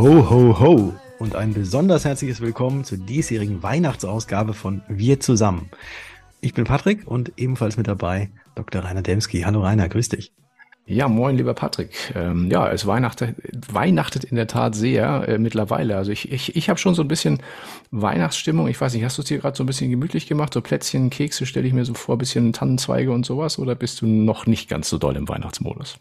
Ho, ho, ho und ein besonders herzliches Willkommen zur diesjährigen Weihnachtsausgabe von Wir zusammen. Ich bin Patrick und ebenfalls mit dabei Dr. Rainer Demski. Hallo Rainer, grüß dich. Ja, moin, lieber Patrick. Ähm, ja, es weihnachtet, weihnachtet in der Tat sehr äh, mittlerweile. Also ich, ich, ich habe schon so ein bisschen Weihnachtsstimmung. Ich weiß nicht, hast du es dir gerade so ein bisschen gemütlich gemacht? So Plätzchen, Kekse stelle ich mir so vor, bisschen Tannenzweige und sowas? Oder bist du noch nicht ganz so doll im Weihnachtsmodus?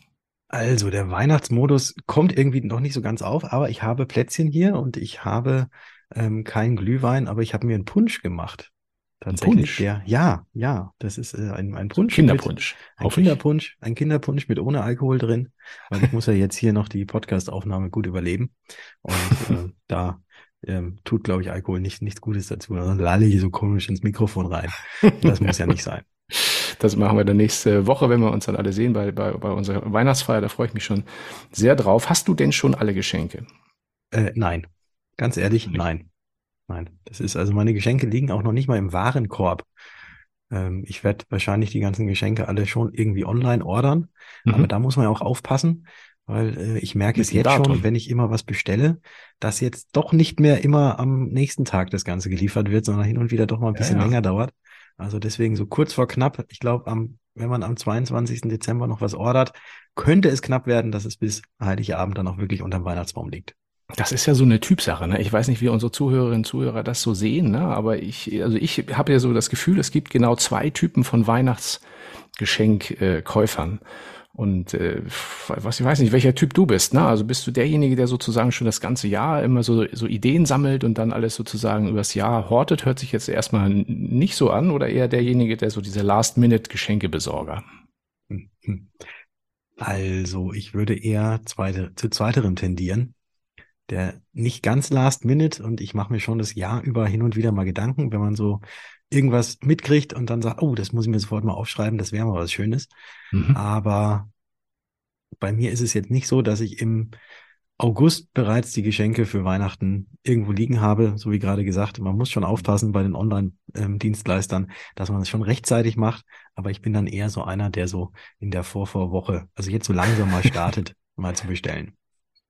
Also der Weihnachtsmodus kommt irgendwie noch nicht so ganz auf, aber ich habe Plätzchen hier und ich habe ähm, keinen Glühwein, aber ich habe mir einen Punsch gemacht. Tatsächlich. Punsch? Der, ja, ja, das ist äh, ein, ein Punsch. Kinderpunsch. Mit, ein Kinderpunsch, ein Kinderpunsch mit ohne Alkohol drin, weil ich muss ja jetzt hier noch die Podcast-Aufnahme gut überleben. Und äh, da ähm, tut, glaube ich, Alkohol nicht, nichts Gutes dazu. Dann lalle ich so komisch ins Mikrofon rein. Das muss ja nicht sein. Das machen wir dann nächste Woche, wenn wir uns dann alle sehen bei, bei, bei unserer Weihnachtsfeier. Da freue ich mich schon sehr drauf. Hast du denn schon alle Geschenke? Äh, nein. Ganz ehrlich, nein. Nein. Das ist also meine Geschenke liegen auch noch nicht mal im Warenkorb. Ähm, ich werde wahrscheinlich die ganzen Geschenke alle schon irgendwie online ordern. Mhm. Aber da muss man ja auch aufpassen, weil äh, ich merke es jetzt Datum. schon, wenn ich immer was bestelle, dass jetzt doch nicht mehr immer am nächsten Tag das Ganze geliefert wird, sondern hin und wieder doch mal ein bisschen ja, ja. länger dauert. Also deswegen so kurz vor knapp. Ich glaube, am, wenn man am 22. Dezember noch was ordert, könnte es knapp werden, dass es bis Heiligabend dann auch wirklich unterm Weihnachtsbaum liegt. Das ist ja so eine Typsache. Ne? Ich weiß nicht, wie unsere Zuhörerinnen und Zuhörer das so sehen, ne? aber ich, also ich habe ja so das Gefühl, es gibt genau zwei Typen von Weihnachtsgeschenkkäufern. Und äh, was ich weiß nicht, welcher Typ du bist, ne? Also bist du derjenige, der sozusagen schon das ganze Jahr immer so, so Ideen sammelt und dann alles sozusagen übers Jahr hortet, hört sich jetzt erstmal nicht so an, oder eher derjenige, der so diese Last-Minute-Geschenkebesorger? Also, ich würde eher zweite, zu zweiterem tendieren. Der nicht ganz Last Minute und ich mache mir schon das Jahr über hin und wieder mal Gedanken, wenn man so irgendwas mitkriegt und dann sagt, oh, das muss ich mir sofort mal aufschreiben, das wäre mal was Schönes. Mhm. Aber bei mir ist es jetzt nicht so, dass ich im August bereits die Geschenke für Weihnachten irgendwo liegen habe, so wie gerade gesagt. Man muss schon aufpassen bei den Online-Dienstleistern, dass man es schon rechtzeitig macht. Aber ich bin dann eher so einer, der so in der Vorvorwoche, also jetzt so langsam mal startet, mal zu bestellen.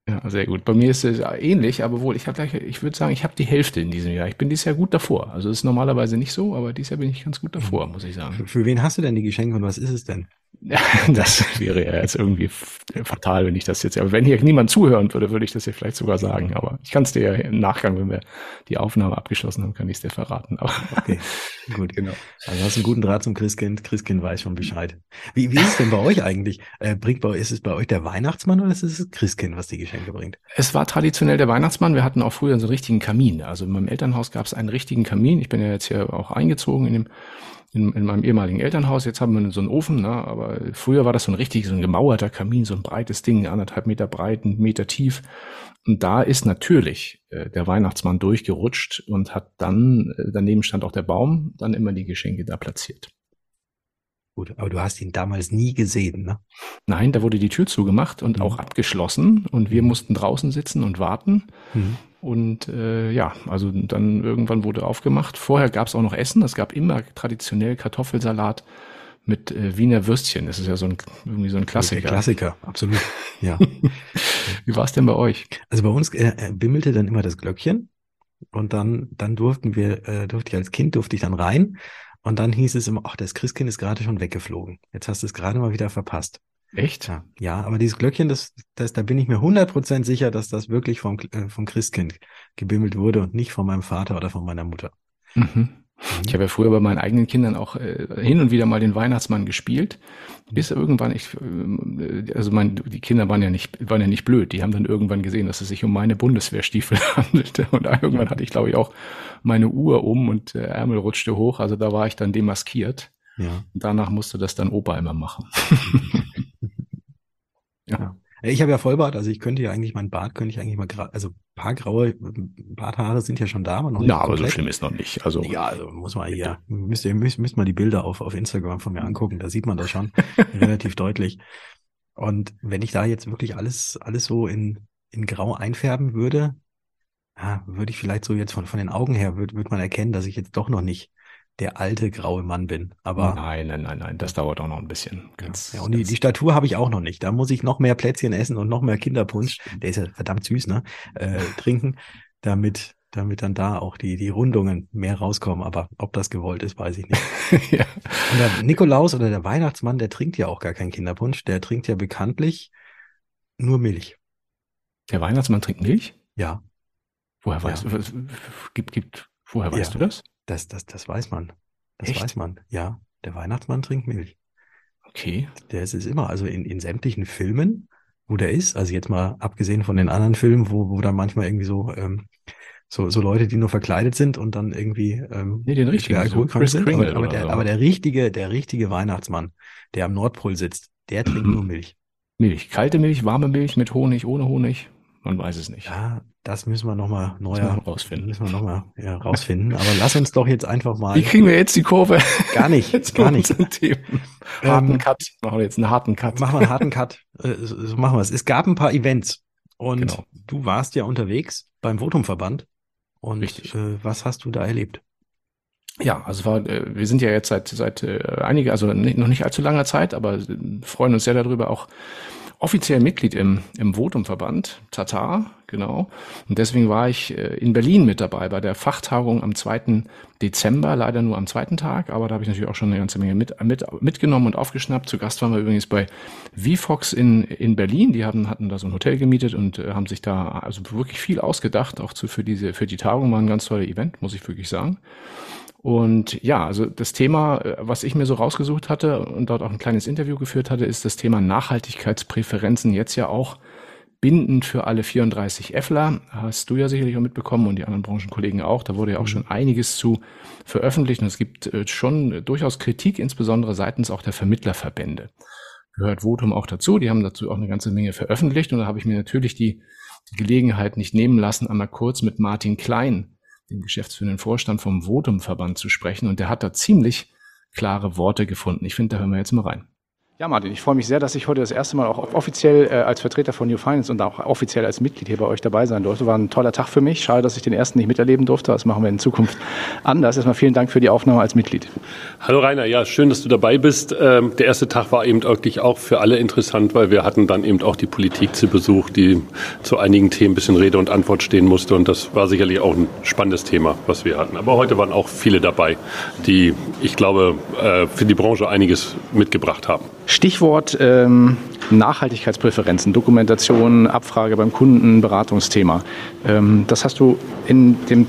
Ja, sehr gut. Bei mir ist es ähnlich, aber wohl, ich habe gleich, ich würde sagen, ich habe die Hälfte in diesem Jahr. Ich bin dieses Jahr gut davor. Also ist normalerweise nicht so, aber dieses Jahr bin ich ganz gut davor, muss ich sagen. Für, für wen hast du denn die Geschenke und was ist es denn? Ja, das wäre ja jetzt irgendwie fatal, wenn ich das jetzt, aber wenn hier niemand zuhören würde, würde ich das ja vielleicht sogar sagen. Aber ich kann es dir ja im Nachgang, wenn wir die Aufnahme abgeschlossen haben, kann ich es dir verraten. Aber okay, gut, genau. Also hast einen guten Draht zum Christkind. Christkind weiß schon Bescheid. Wie, wie ist es denn bei euch eigentlich? Äh, bringt bei, ist es bei euch der Weihnachtsmann oder ist es das Christkind, was die Geschenke bringt? Es war traditionell der Weihnachtsmann. Wir hatten auch früher so einen richtigen Kamin. Also in meinem Elternhaus gab es einen richtigen Kamin. Ich bin ja jetzt hier auch eingezogen in dem in, in meinem ehemaligen Elternhaus. Jetzt haben wir so einen Ofen, ne? aber früher war das so ein richtig, so ein gemauerter Kamin, so ein breites Ding, anderthalb Meter breit, ein Meter tief. Und da ist natürlich äh, der Weihnachtsmann durchgerutscht und hat dann, äh, daneben stand auch der Baum, dann immer die Geschenke da platziert. Gut, aber du hast ihn damals nie gesehen, ne? Nein, da wurde die Tür zugemacht und mhm. auch abgeschlossen und wir mhm. mussten draußen sitzen und warten. Mhm. Und äh, ja, also dann irgendwann wurde aufgemacht. Vorher gab es auch noch Essen. Es gab immer traditionell Kartoffelsalat mit äh, Wiener Würstchen. Das ist ja so ein irgendwie so ein Klassiker. Der Klassiker, absolut. Ja. Wie war es denn bei euch? Also bei uns äh, äh, bimmelte dann immer das Glöckchen und dann dann durften wir äh, durfte ich als Kind durfte ich dann rein und dann hieß es immer, ach, das Christkind ist gerade schon weggeflogen. Jetzt hast du es gerade mal wieder verpasst. Echt? Ja, aber dieses Glöckchen, das, das, da bin ich mir hundert Prozent sicher, dass das wirklich vom, äh, vom Christkind gebimmelt wurde und nicht von meinem Vater oder von meiner Mutter. Mhm. Ich habe ja früher bei meinen eigenen Kindern auch äh, hin und wieder mal den Weihnachtsmann gespielt, bis irgendwann ich, äh, also mein, die Kinder waren ja nicht, waren ja nicht blöd. Die haben dann irgendwann gesehen, dass es sich um meine Bundeswehrstiefel handelte und irgendwann hatte ich, glaube ich, auch meine Uhr um und der Ärmel rutschte hoch. Also da war ich dann demaskiert. Ja. Und danach musste das dann Opa immer machen. ja. Ich habe ja Vollbart, also ich könnte ja eigentlich, mein Bart könnte ich eigentlich mal, also paar graue Barthaare sind ja schon da, aber noch nicht. Ja, aber so schlimm ist noch nicht. Also ja, also muss man hier, müsst ihr müsst, müsst mal die Bilder auf, auf Instagram von mir angucken, da sieht man das schon relativ deutlich. Und wenn ich da jetzt wirklich alles, alles so in, in Grau einfärben würde, ja, würde ich vielleicht so jetzt von, von den Augen her, würde, würde man erkennen, dass ich jetzt doch noch nicht der alte graue Mann bin. Aber nein, nein, nein, nein, das dauert auch noch ein bisschen. Ganz, ja, und die, die Statur habe ich auch noch nicht. Da muss ich noch mehr Plätzchen essen und noch mehr Kinderpunsch. Der ist ja verdammt süß, ne? Äh, trinken, damit damit dann da auch die, die Rundungen mehr rauskommen. Aber ob das gewollt ist, weiß ich nicht. ja. Und der Nikolaus oder der Weihnachtsmann, der trinkt ja auch gar keinen Kinderpunsch. Der trinkt ja bekanntlich nur Milch. Der Weihnachtsmann trinkt Milch? Ja. Woher weißt ja. du, gibt, gibt, woher weißt ja. du das? Das, das, das weiß man. Das Echt? weiß man. Ja. Der Weihnachtsmann trinkt Milch. Okay. Der ist es immer. Also in, in sämtlichen Filmen, wo der ist, also jetzt mal abgesehen von den anderen Filmen, wo, wo da manchmal irgendwie so ähm, so, so Leute, die nur verkleidet sind und dann irgendwie ähm, nee, den richtigen, alkoholkrank so sind. Aber, aber, der, so. aber der richtige, der richtige Weihnachtsmann, der am Nordpol sitzt, der trinkt nur Milch. Milch, kalte Milch, warme Milch mit Honig, ohne Honig. Man weiß es nicht. Ja, das müssen wir nochmal neuer rausfinden. Müssen wir nochmal ja, rausfinden. Aber lass uns doch jetzt einfach mal. Wie kriegen wir jetzt die Kurve? Gar nicht, jetzt gar nicht. Harten ähm, Cut. Machen wir jetzt einen harten Cut. Machen wir einen harten Cut. Äh, so machen wir es. Es gab ein paar Events und genau. du warst ja unterwegs beim Votumverband. Und äh, was hast du da erlebt? Ja, also war, äh, wir sind ja jetzt seit seit äh, einige, also noch nicht allzu langer Zeit, aber freuen uns sehr darüber, auch offiziell Mitglied im, im Votumverband, Tatar, genau. Und deswegen war ich äh, in Berlin mit dabei bei der Fachtagung am 2. Dezember, leider nur am zweiten Tag, aber da habe ich natürlich auch schon eine ganze Menge mit, mit, mitgenommen und aufgeschnappt. Zu Gast waren wir übrigens bei VFox in, in Berlin. Die haben, hatten da so ein Hotel gemietet und äh, haben sich da also wirklich viel ausgedacht, auch zu, für diese, für die Tagung war ein ganz toller Event, muss ich wirklich sagen. Und ja, also das Thema, äh, was ich mir so rausgesucht hatte und dort auch ein kleines Interview geführt hatte, ist das Thema Nachhaltigkeitspräferenzen jetzt ja auch bindend für alle 34 Effler. Hast du ja sicherlich auch mitbekommen und die anderen Branchenkollegen auch. Da wurde ja auch mhm. schon einiges zu veröffentlicht und es gibt äh, schon durchaus Kritik, insbesondere seitens auch der Vermittlerverbände. Gehört Votum auch dazu. Die haben dazu auch eine ganze Menge veröffentlicht und da habe ich mir natürlich die, die Gelegenheit nicht nehmen lassen, einmal kurz mit Martin Klein dem geschäftsführenden Vorstand vom Votum-Verband zu sprechen. Und der hat da ziemlich klare Worte gefunden. Ich finde, da hören wir jetzt mal rein. Ja, Martin, ich freue mich sehr, dass ich heute das erste Mal auch offiziell äh, als Vertreter von New Finance und auch offiziell als Mitglied hier bei euch dabei sein durfte. War ein toller Tag für mich. Schade, dass ich den ersten nicht miterleben durfte. Das machen wir in Zukunft anders. Erstmal vielen Dank für die Aufnahme als Mitglied. Hallo Rainer, ja, schön, dass du dabei bist. Ähm, der erste Tag war eben wirklich auch für alle interessant, weil wir hatten dann eben auch die Politik zu Besuch, die zu einigen Themen ein bisschen Rede und Antwort stehen musste. Und das war sicherlich auch ein spannendes Thema, was wir hatten. Aber heute waren auch viele dabei, die, ich glaube, äh, für die Branche einiges mitgebracht haben. Stichwort ähm, Nachhaltigkeitspräferenzen, Dokumentation, Abfrage beim Kunden, Beratungsthema. Ähm, das hast du in dem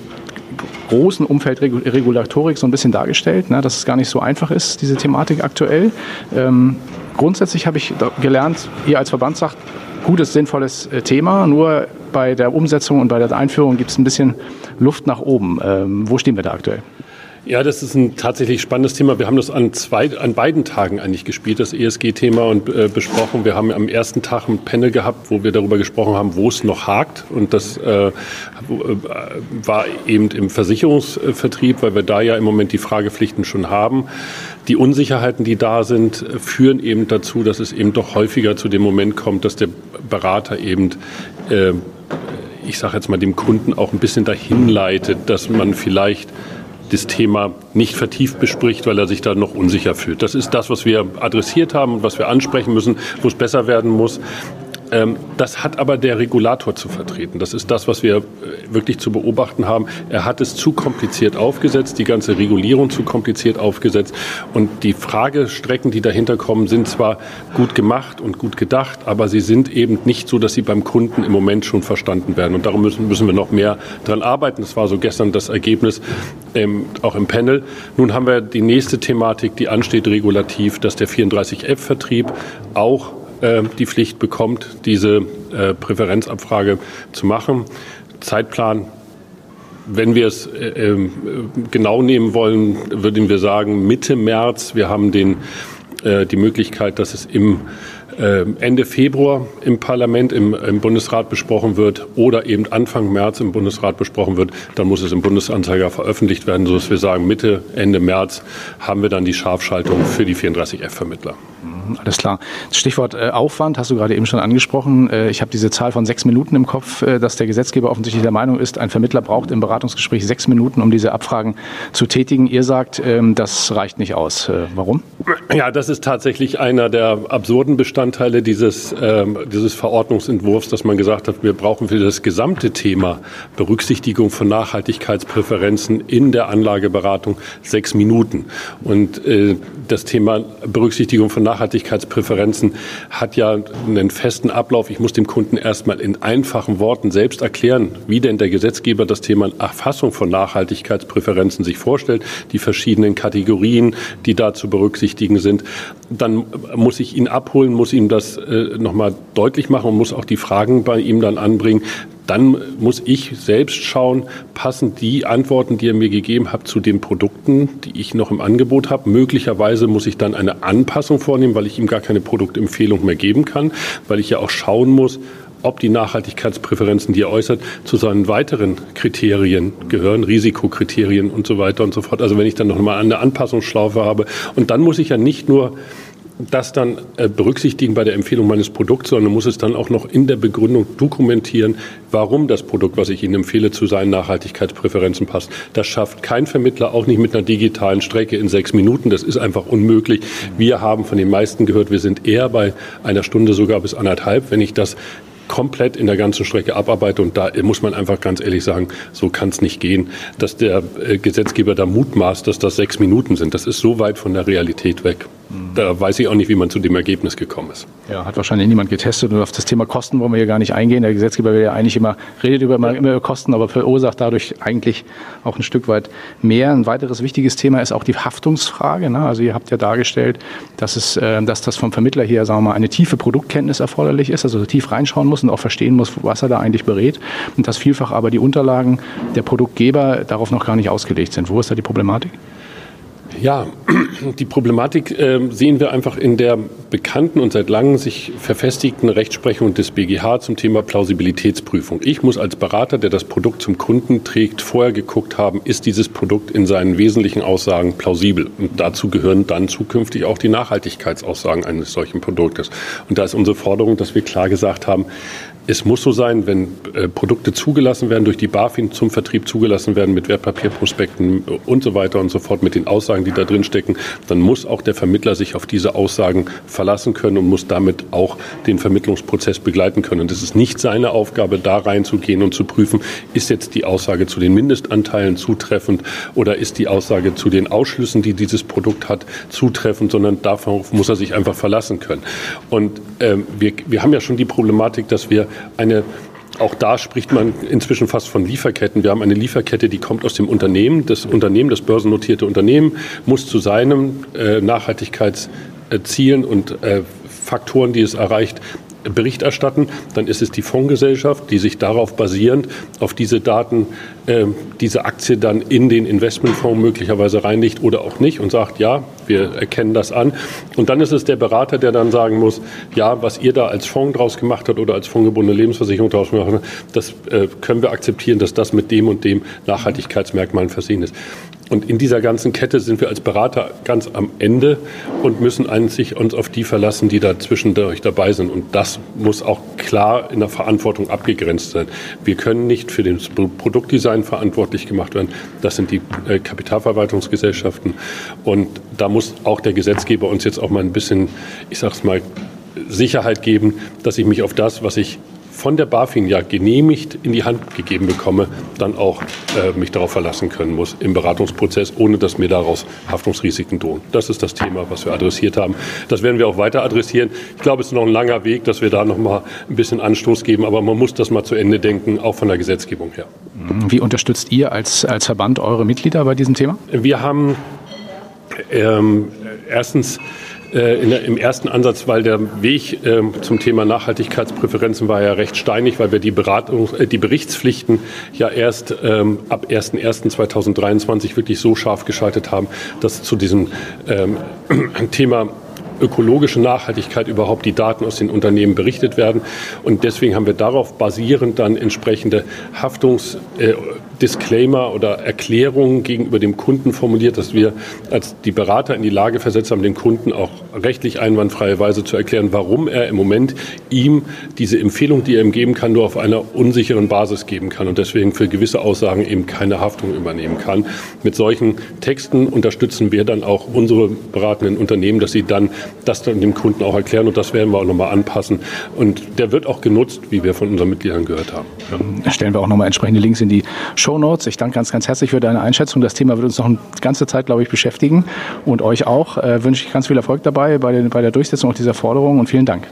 großen Umfeld Regulatorik so ein bisschen dargestellt, ne, dass es gar nicht so einfach ist, diese Thematik aktuell. Ähm, grundsätzlich habe ich gelernt, ihr als Verband sagt, gutes, sinnvolles äh, Thema, nur bei der Umsetzung und bei der Einführung gibt es ein bisschen Luft nach oben. Ähm, wo stehen wir da aktuell? Ja, das ist ein tatsächlich spannendes Thema. Wir haben das an, zwei, an beiden Tagen eigentlich gespielt, das ESG-Thema und äh, besprochen. Wir haben am ersten Tag ein Panel gehabt, wo wir darüber gesprochen haben, wo es noch hakt. Und das äh, äh war eben im Versicherungsvertrieb, weil wir da ja im Moment die Fragepflichten schon haben. Die Unsicherheiten, die da sind, führen eben dazu, dass es eben doch häufiger zu dem Moment kommt, dass der Berater eben äh, ich sage jetzt mal, dem Kunden auch ein bisschen dahin leitet, dass man vielleicht das Thema nicht vertieft bespricht, weil er sich da noch unsicher fühlt. Das ist das, was wir adressiert haben und was wir ansprechen müssen, wo es besser werden muss. Ähm, das hat aber der Regulator zu vertreten. Das ist das, was wir äh, wirklich zu beobachten haben. Er hat es zu kompliziert aufgesetzt, die ganze Regulierung zu kompliziert aufgesetzt. Und die Fragestrecken, die dahinter kommen, sind zwar gut gemacht und gut gedacht, aber sie sind eben nicht so, dass sie beim Kunden im Moment schon verstanden werden. Und darum müssen, müssen wir noch mehr dran arbeiten. Das war so gestern das Ergebnis ähm, auch im Panel. Nun haben wir die nächste Thematik, die ansteht regulativ, dass der 34F-Vertrieb auch äh, die Pflicht bekommt, diese äh, Präferenzabfrage zu machen. Zeitplan wenn wir es äh, ähm, genau nehmen wollen, würden wir sagen Mitte März. Wir haben den, die Möglichkeit, dass es im Ende Februar im Parlament, im, im, Bundesrat besprochen wird oder eben Anfang März im Bundesrat besprochen wird. Dann muss es im Bundesanzeiger veröffentlicht werden, sodass wir sagen, Mitte, Ende März haben wir dann die Scharfschaltung für die 34F-Vermittler. Alles klar. Stichwort äh, Aufwand hast du gerade eben schon angesprochen. Äh, ich habe diese Zahl von sechs Minuten im Kopf, äh, dass der Gesetzgeber offensichtlich der Meinung ist, ein Vermittler braucht im Beratungsgespräch sechs Minuten, um diese Abfragen zu tätigen. Ihr sagt, ähm, das reicht nicht aus. Äh, warum? Ja, das ist tatsächlich einer der absurden Bestandteile dieses, ähm, dieses Verordnungsentwurfs, dass man gesagt hat, wir brauchen für das gesamte Thema Berücksichtigung von Nachhaltigkeitspräferenzen in der Anlageberatung sechs Minuten. Und äh, das Thema Berücksichtigung von Nachhaltigkeitspräferenzen hat ja einen festen Ablauf. Ich muss dem Kunden erstmal in einfachen Worten selbst erklären, wie denn der Gesetzgeber das Thema Erfassung von Nachhaltigkeitspräferenzen sich vorstellt, die verschiedenen Kategorien, die da zu berücksichtigen sind. Dann muss ich ihn abholen, muss ihm das äh, nochmal deutlich machen und muss auch die Fragen bei ihm dann anbringen, dann muss ich selbst schauen, passen die Antworten, die er mir gegeben hat, zu den Produkten, die ich noch im Angebot habe. Möglicherweise muss ich dann eine Anpassung vornehmen, weil ich ihm gar keine Produktempfehlung mehr geben kann, weil ich ja auch schauen muss, ob die Nachhaltigkeitspräferenzen, die er äußert, zu seinen weiteren Kriterien gehören, Risikokriterien und so weiter und so fort. Also wenn ich dann noch mal eine Anpassungsschlaufe habe und dann muss ich ja nicht nur das dann äh, berücksichtigen bei der Empfehlung meines Produkts, sondern muss es dann auch noch in der Begründung dokumentieren, warum das Produkt, was ich Ihnen empfehle, zu seinen Nachhaltigkeitspräferenzen passt. Das schafft kein Vermittler, auch nicht mit einer digitalen Strecke in sechs Minuten. Das ist einfach unmöglich. Wir haben von den meisten gehört, wir sind eher bei einer Stunde sogar bis anderthalb. Wenn ich das komplett in der ganzen Strecke abarbeite. Und da muss man einfach ganz ehrlich sagen, so kann es nicht gehen, dass der äh, Gesetzgeber da mutmaßt, dass das sechs Minuten sind. Das ist so weit von der Realität weg. Da weiß ich auch nicht, wie man zu dem Ergebnis gekommen ist. Ja, hat wahrscheinlich niemand getestet und auf das Thema Kosten wollen wir hier gar nicht eingehen. Der Gesetzgeber will ja eigentlich immer, redet über, immer über Kosten, aber verursacht dadurch eigentlich auch ein Stück weit mehr. Ein weiteres wichtiges Thema ist auch die Haftungsfrage. Ne? Also ihr habt ja dargestellt, dass es, äh, dass das vom Vermittler hier, sagen wir mal, eine tiefe Produktkenntnis erforderlich ist, also tief reinschauen muss und auch verstehen muss, was er da eigentlich berät. Und dass vielfach aber die Unterlagen der Produktgeber darauf noch gar nicht ausgelegt sind. Wo ist da die Problematik? Ja, die Problematik äh, sehen wir einfach in der bekannten und seit langem sich verfestigten Rechtsprechung des BGH zum Thema Plausibilitätsprüfung. Ich muss als Berater, der das Produkt zum Kunden trägt, vorher geguckt haben, ist dieses Produkt in seinen wesentlichen Aussagen plausibel. Und dazu gehören dann zukünftig auch die Nachhaltigkeitsaussagen eines solchen Produktes. Und da ist unsere Forderung, dass wir klar gesagt haben, es muss so sein, wenn äh, Produkte zugelassen werden, durch die BaFin zum Vertrieb zugelassen werden mit Wertpapierprospekten und so weiter und so fort, mit den Aussagen, die da drin stecken, dann muss auch der Vermittler sich auf diese Aussagen verlassen können und muss damit auch den Vermittlungsprozess begleiten können. Und ist nicht seine Aufgabe, da reinzugehen und zu prüfen, ist jetzt die Aussage zu den Mindestanteilen zutreffend oder ist die Aussage zu den Ausschlüssen, die dieses Produkt hat, zutreffend, sondern darauf muss er sich einfach verlassen können. Und äh, wir, wir haben ja schon die Problematik, dass wir eine auch da spricht man inzwischen fast von Lieferketten. Wir haben eine Lieferkette, die kommt aus dem Unternehmen. Das Unternehmen, das börsennotierte Unternehmen, muss zu seinem äh, Nachhaltigkeitszielen und äh, Faktoren, die es erreicht, Bericht erstatten, dann ist es die Fondsgesellschaft, die sich darauf basierend auf diese Daten äh, diese Aktie dann in den Investmentfonds möglicherweise reinlegt oder auch nicht und sagt, ja, wir erkennen das an. Und dann ist es der Berater, der dann sagen muss, ja, was ihr da als Fonds draus gemacht habt oder als fondgebundene Lebensversicherung draus gemacht habt, das äh, können wir akzeptieren, dass das mit dem und dem Nachhaltigkeitsmerkmalen versehen ist. Und in dieser ganzen Kette sind wir als Berater ganz am Ende und müssen eigentlich uns auf die verlassen, die da zwischendurch dabei sind. Und das muss auch klar in der Verantwortung abgegrenzt sein. Wir können nicht für das Produktdesign verantwortlich gemacht werden. Das sind die äh, Kapitalverwaltungsgesellschaften. Und da muss auch der Gesetzgeber uns jetzt auch mal ein bisschen, ich sag's mal, Sicherheit geben, dass ich mich auf das, was ich von der BaFin ja genehmigt in die Hand gegeben bekomme, dann auch äh, mich darauf verlassen können muss im Beratungsprozess, ohne dass mir daraus Haftungsrisiken drohen. Das ist das Thema, was wir adressiert haben. Das werden wir auch weiter adressieren. Ich glaube, es ist noch ein langer Weg, dass wir da noch mal ein bisschen Anstoß geben, aber man muss das mal zu Ende denken, auch von der Gesetzgebung her. Wie unterstützt ihr als, als Verband eure Mitglieder bei diesem Thema? Wir haben ähm, erstens der, im ersten Ansatz, weil der Weg äh, zum Thema Nachhaltigkeitspräferenzen war ja recht steinig, weil wir die, Beratung, äh, die Berichtspflichten ja erst ähm, ab 1.1.2023 wirklich so scharf geschaltet haben, dass zu diesem ähm, Thema ökologische Nachhaltigkeit überhaupt die Daten aus den Unternehmen berichtet werden. Und deswegen haben wir darauf basierend dann entsprechende Haftungs- äh, oder Erklärungen gegenüber dem Kunden formuliert, dass wir als die Berater in die Lage versetzt haben, den Kunden auch rechtlich einwandfreie Weise zu erklären, warum er im Moment ihm diese Empfehlung, die er ihm geben kann, nur auf einer unsicheren Basis geben kann und deswegen für gewisse Aussagen eben keine Haftung übernehmen kann. Mit solchen Texten unterstützen wir dann auch unsere beratenden Unternehmen, dass sie dann das dann dem Kunden auch erklären und das werden wir auch nochmal anpassen. Und der wird auch genutzt, wie wir von unseren Mitgliedern gehört haben. Ja. Stellen wir auch nochmal entsprechende Links in die Show Notes. Ich danke ganz, ganz herzlich für deine Einschätzung. Das Thema wird uns noch eine ganze Zeit, glaube ich, beschäftigen und euch auch. Äh, wünsche ich ganz viel Erfolg dabei bei, den, bei der Durchsetzung auch dieser Forderung und vielen Dank.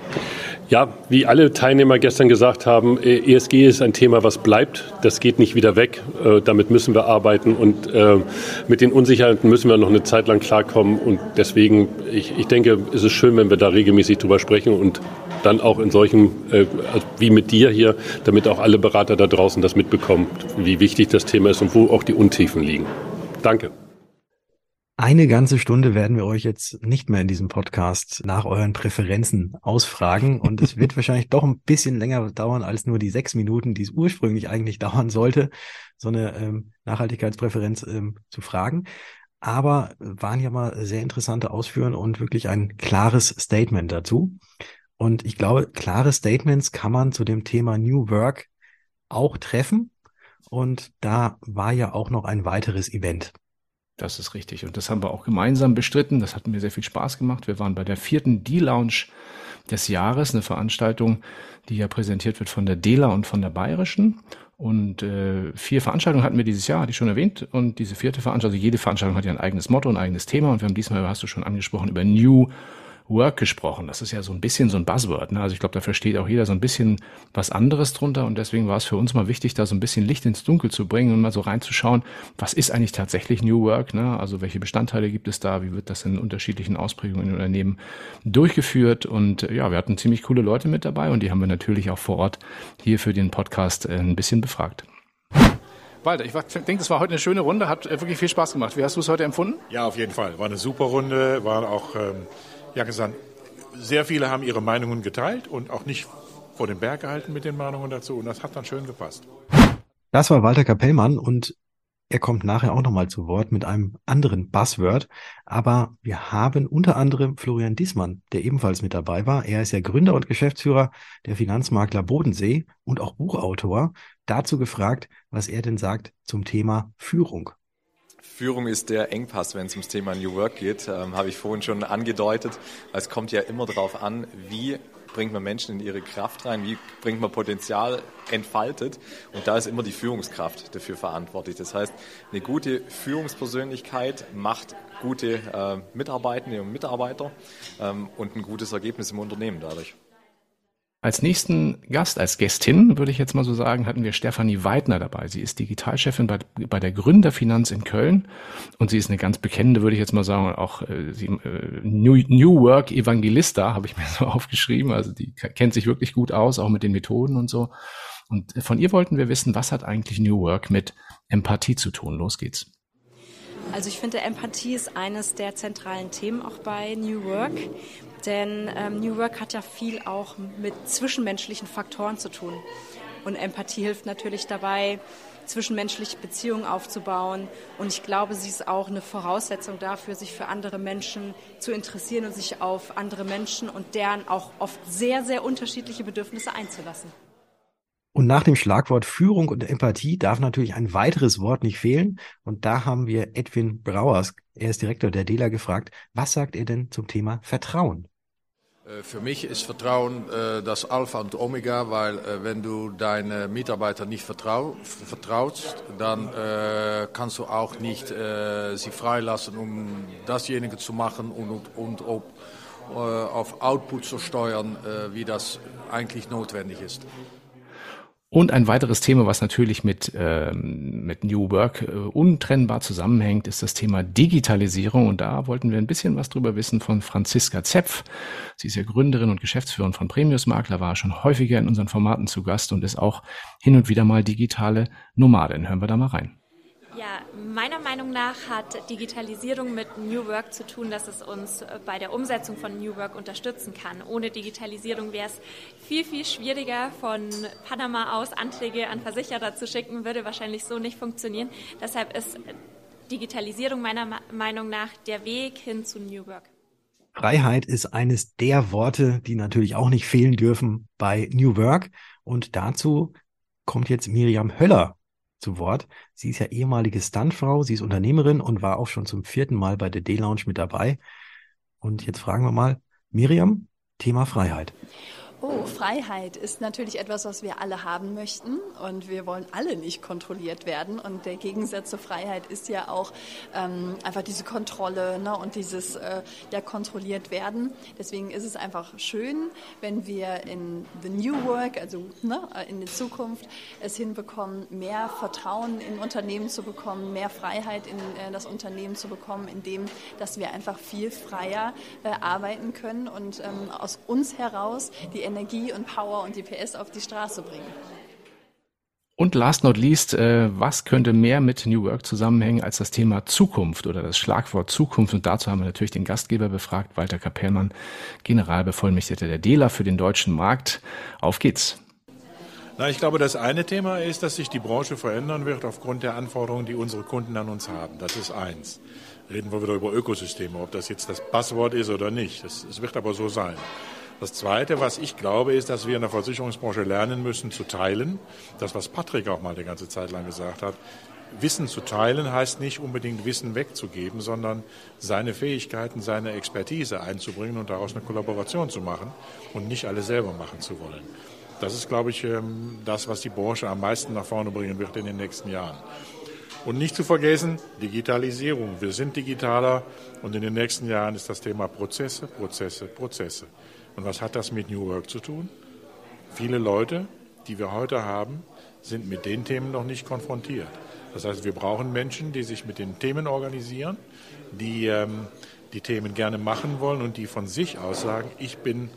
Ja, wie alle Teilnehmer gestern gesagt haben, ESG ist ein Thema, was bleibt. Das geht nicht wieder weg. Äh, damit müssen wir arbeiten und äh, mit den Unsicherheiten müssen wir noch eine Zeit lang klarkommen. Und deswegen, ich, ich denke, es ist schön, wenn wir da regelmäßig drüber sprechen und dann auch in solchen, äh, wie mit dir hier, damit auch alle Berater da draußen das mitbekommen, wie wichtig das Thema ist und wo auch die Untiefen liegen. Danke. Eine ganze Stunde werden wir euch jetzt nicht mehr in diesem Podcast nach euren Präferenzen ausfragen und es wird wahrscheinlich doch ein bisschen länger dauern als nur die sechs Minuten, die es ursprünglich eigentlich dauern sollte, so eine ähm, Nachhaltigkeitspräferenz ähm, zu fragen. Aber waren ja mal sehr interessante Ausführungen und wirklich ein klares Statement dazu. Und ich glaube, klare Statements kann man zu dem Thema New Work auch treffen. Und da war ja auch noch ein weiteres Event. Das ist richtig. Und das haben wir auch gemeinsam bestritten. Das hat mir sehr viel Spaß gemacht. Wir waren bei der vierten D-Lounge des Jahres, eine Veranstaltung, die ja präsentiert wird von der DELA und von der Bayerischen. Und äh, vier Veranstaltungen hatten wir dieses Jahr, hatte ich schon erwähnt. Und diese vierte Veranstaltung, also jede Veranstaltung hat ja ein eigenes Motto, ein eigenes Thema. Und wir haben diesmal, hast du schon angesprochen, über New Work gesprochen. Das ist ja so ein bisschen so ein Buzzword. Ne? Also ich glaube, da versteht auch jeder so ein bisschen was anderes drunter. Und deswegen war es für uns mal wichtig, da so ein bisschen Licht ins Dunkel zu bringen und mal so reinzuschauen, was ist eigentlich tatsächlich New Work? Ne? Also welche Bestandteile gibt es da? Wie wird das in unterschiedlichen Ausprägungen in Unternehmen durchgeführt? Und äh, ja, wir hatten ziemlich coole Leute mit dabei und die haben wir natürlich auch vor Ort hier für den Podcast äh, ein bisschen befragt. Walter, ich denke, das war heute eine schöne Runde, hat äh, wirklich viel Spaß gemacht. Wie hast du es heute empfunden? Ja, auf jeden Fall. War eine super Runde, war auch ähm, ja gesagt, sehr viele haben ihre Meinungen geteilt und auch nicht vor den Berg gehalten mit den Meinungen dazu. Und das hat dann schön gepasst. Das war Walter Kapellmann und er kommt nachher auch nochmal zu Wort mit einem anderen Buzzword. Aber wir haben unter anderem Florian Diesmann, der ebenfalls mit dabei war. Er ist ja Gründer und Geschäftsführer der Finanzmakler Bodensee und auch Buchautor. Dazu gefragt, was er denn sagt zum Thema Führung. Führung ist der Engpass, wenn es ums Thema New Work geht, ähm, habe ich vorhin schon angedeutet. Es kommt ja immer darauf an, wie bringt man Menschen in ihre Kraft rein, wie bringt man Potenzial entfaltet. Und da ist immer die Führungskraft dafür verantwortlich. Das heißt, eine gute Führungspersönlichkeit macht gute äh, Mitarbeitende und Mitarbeiter ähm, und ein gutes Ergebnis im Unternehmen dadurch. Als nächsten Gast, als Gästin, würde ich jetzt mal so sagen, hatten wir Stefanie Weidner dabei. Sie ist Digitalchefin bei, bei der Gründerfinanz in Köln und sie ist eine ganz bekennende, würde ich jetzt mal sagen, auch äh, sie, äh, New, New Work Evangelista, habe ich mir so aufgeschrieben. Also die kennt sich wirklich gut aus, auch mit den Methoden und so. Und von ihr wollten wir wissen, was hat eigentlich New Work mit Empathie zu tun? Los geht's. Also ich finde, Empathie ist eines der zentralen Themen auch bei New Work. Denn ähm, New Work hat ja viel auch mit zwischenmenschlichen Faktoren zu tun. Und Empathie hilft natürlich dabei, zwischenmenschliche Beziehungen aufzubauen. Und ich glaube, sie ist auch eine Voraussetzung dafür, sich für andere Menschen zu interessieren und sich auf andere Menschen und deren auch oft sehr, sehr unterschiedliche Bedürfnisse einzulassen. Und nach dem Schlagwort Führung und Empathie darf natürlich ein weiteres Wort nicht fehlen. Und da haben wir Edwin Brauers, er ist Direktor der DELA, gefragt, was sagt er denn zum Thema Vertrauen? Äh, für mich ist Vertrauen äh, das Alpha und Omega, weil äh, wenn du deinen Mitarbeitern nicht vertrau vertraust, dann kannst du auch nicht sie freilassen, um dasjenige zu machen und, und, ob, auf Output zu steuern, wie das eigentlich notwendig ist. Und ein weiteres Thema, was natürlich mit, ähm, mit New Work äh, untrennbar zusammenhängt, ist das Thema Digitalisierung. Und da wollten wir ein bisschen was drüber wissen von Franziska Zepf. Sie ist ja Gründerin und Geschäftsführerin von Premius Makler, war schon häufiger in unseren Formaten zu Gast und ist auch hin und wieder mal digitale Nomadin. Hören wir da mal rein. Ja, meiner Meinung nach hat Digitalisierung mit New Work zu tun, dass es uns bei der Umsetzung von New Work unterstützen kann. Ohne Digitalisierung wäre es viel, viel schwieriger, von Panama aus Anträge an Versicherer zu schicken, würde wahrscheinlich so nicht funktionieren. Deshalb ist Digitalisierung meiner Meinung nach der Weg hin zu New Work. Freiheit ist eines der Worte, die natürlich auch nicht fehlen dürfen bei New Work. Und dazu kommt jetzt Miriam Höller zu Wort. Sie ist ja ehemalige Stuntfrau, sie ist Unternehmerin und war auch schon zum vierten Mal bei der D-Lounge mit dabei. Und jetzt fragen wir mal, Miriam, Thema Freiheit. Oh, Freiheit ist natürlich etwas, was wir alle haben möchten und wir wollen alle nicht kontrolliert werden. Und der Gegensatz zur Freiheit ist ja auch ähm, einfach diese Kontrolle ne, und dieses äh, ja kontrolliert werden. Deswegen ist es einfach schön, wenn wir in the New Work, also ne, in der Zukunft, es hinbekommen, mehr Vertrauen in Unternehmen zu bekommen, mehr Freiheit in äh, das Unternehmen zu bekommen, indem dass wir einfach viel freier äh, arbeiten können und ähm, aus uns heraus die Energie und Power und die PS auf die Straße bringen. Und last not least, äh, was könnte mehr mit New Work zusammenhängen als das Thema Zukunft oder das Schlagwort Zukunft? Und dazu haben wir natürlich den Gastgeber befragt, Walter Kapellmann, Generalbevollmächtigter der DELA für den deutschen Markt. Auf geht's. Na, ich glaube, das eine Thema ist, dass sich die Branche verändern wird aufgrund der Anforderungen, die unsere Kunden an uns haben. Das ist eins. Reden wir wieder über Ökosysteme, ob das jetzt das Passwort ist oder nicht. Es wird aber so sein. Das Zweite, was ich glaube, ist, dass wir in der Versicherungsbranche lernen müssen zu teilen. Das, was Patrick auch mal die ganze Zeit lang gesagt hat. Wissen zu teilen heißt nicht unbedingt Wissen wegzugeben, sondern seine Fähigkeiten, seine Expertise einzubringen und daraus eine Kollaboration zu machen und nicht alles selber machen zu wollen. Das ist, glaube ich, ähm, das, was die Branche am meisten nach vorne bringen wird in den nächsten Jahren. Und nicht zu vergessen, Digitalisierung. Wir sind digitaler und in den nächsten Jahren ist das Thema Prozesse, Prozesse, Prozesse. Und was hat das mit New Work zu tun? Viele Leute, die wir heute haben, sind mit den Themen noch nicht konfrontiert. Das heißt, wir brauchen Menschen, die sich mit den Themen organisieren, die ähm, die Themen gerne machen wollen und die von sich aus sagen, ich bin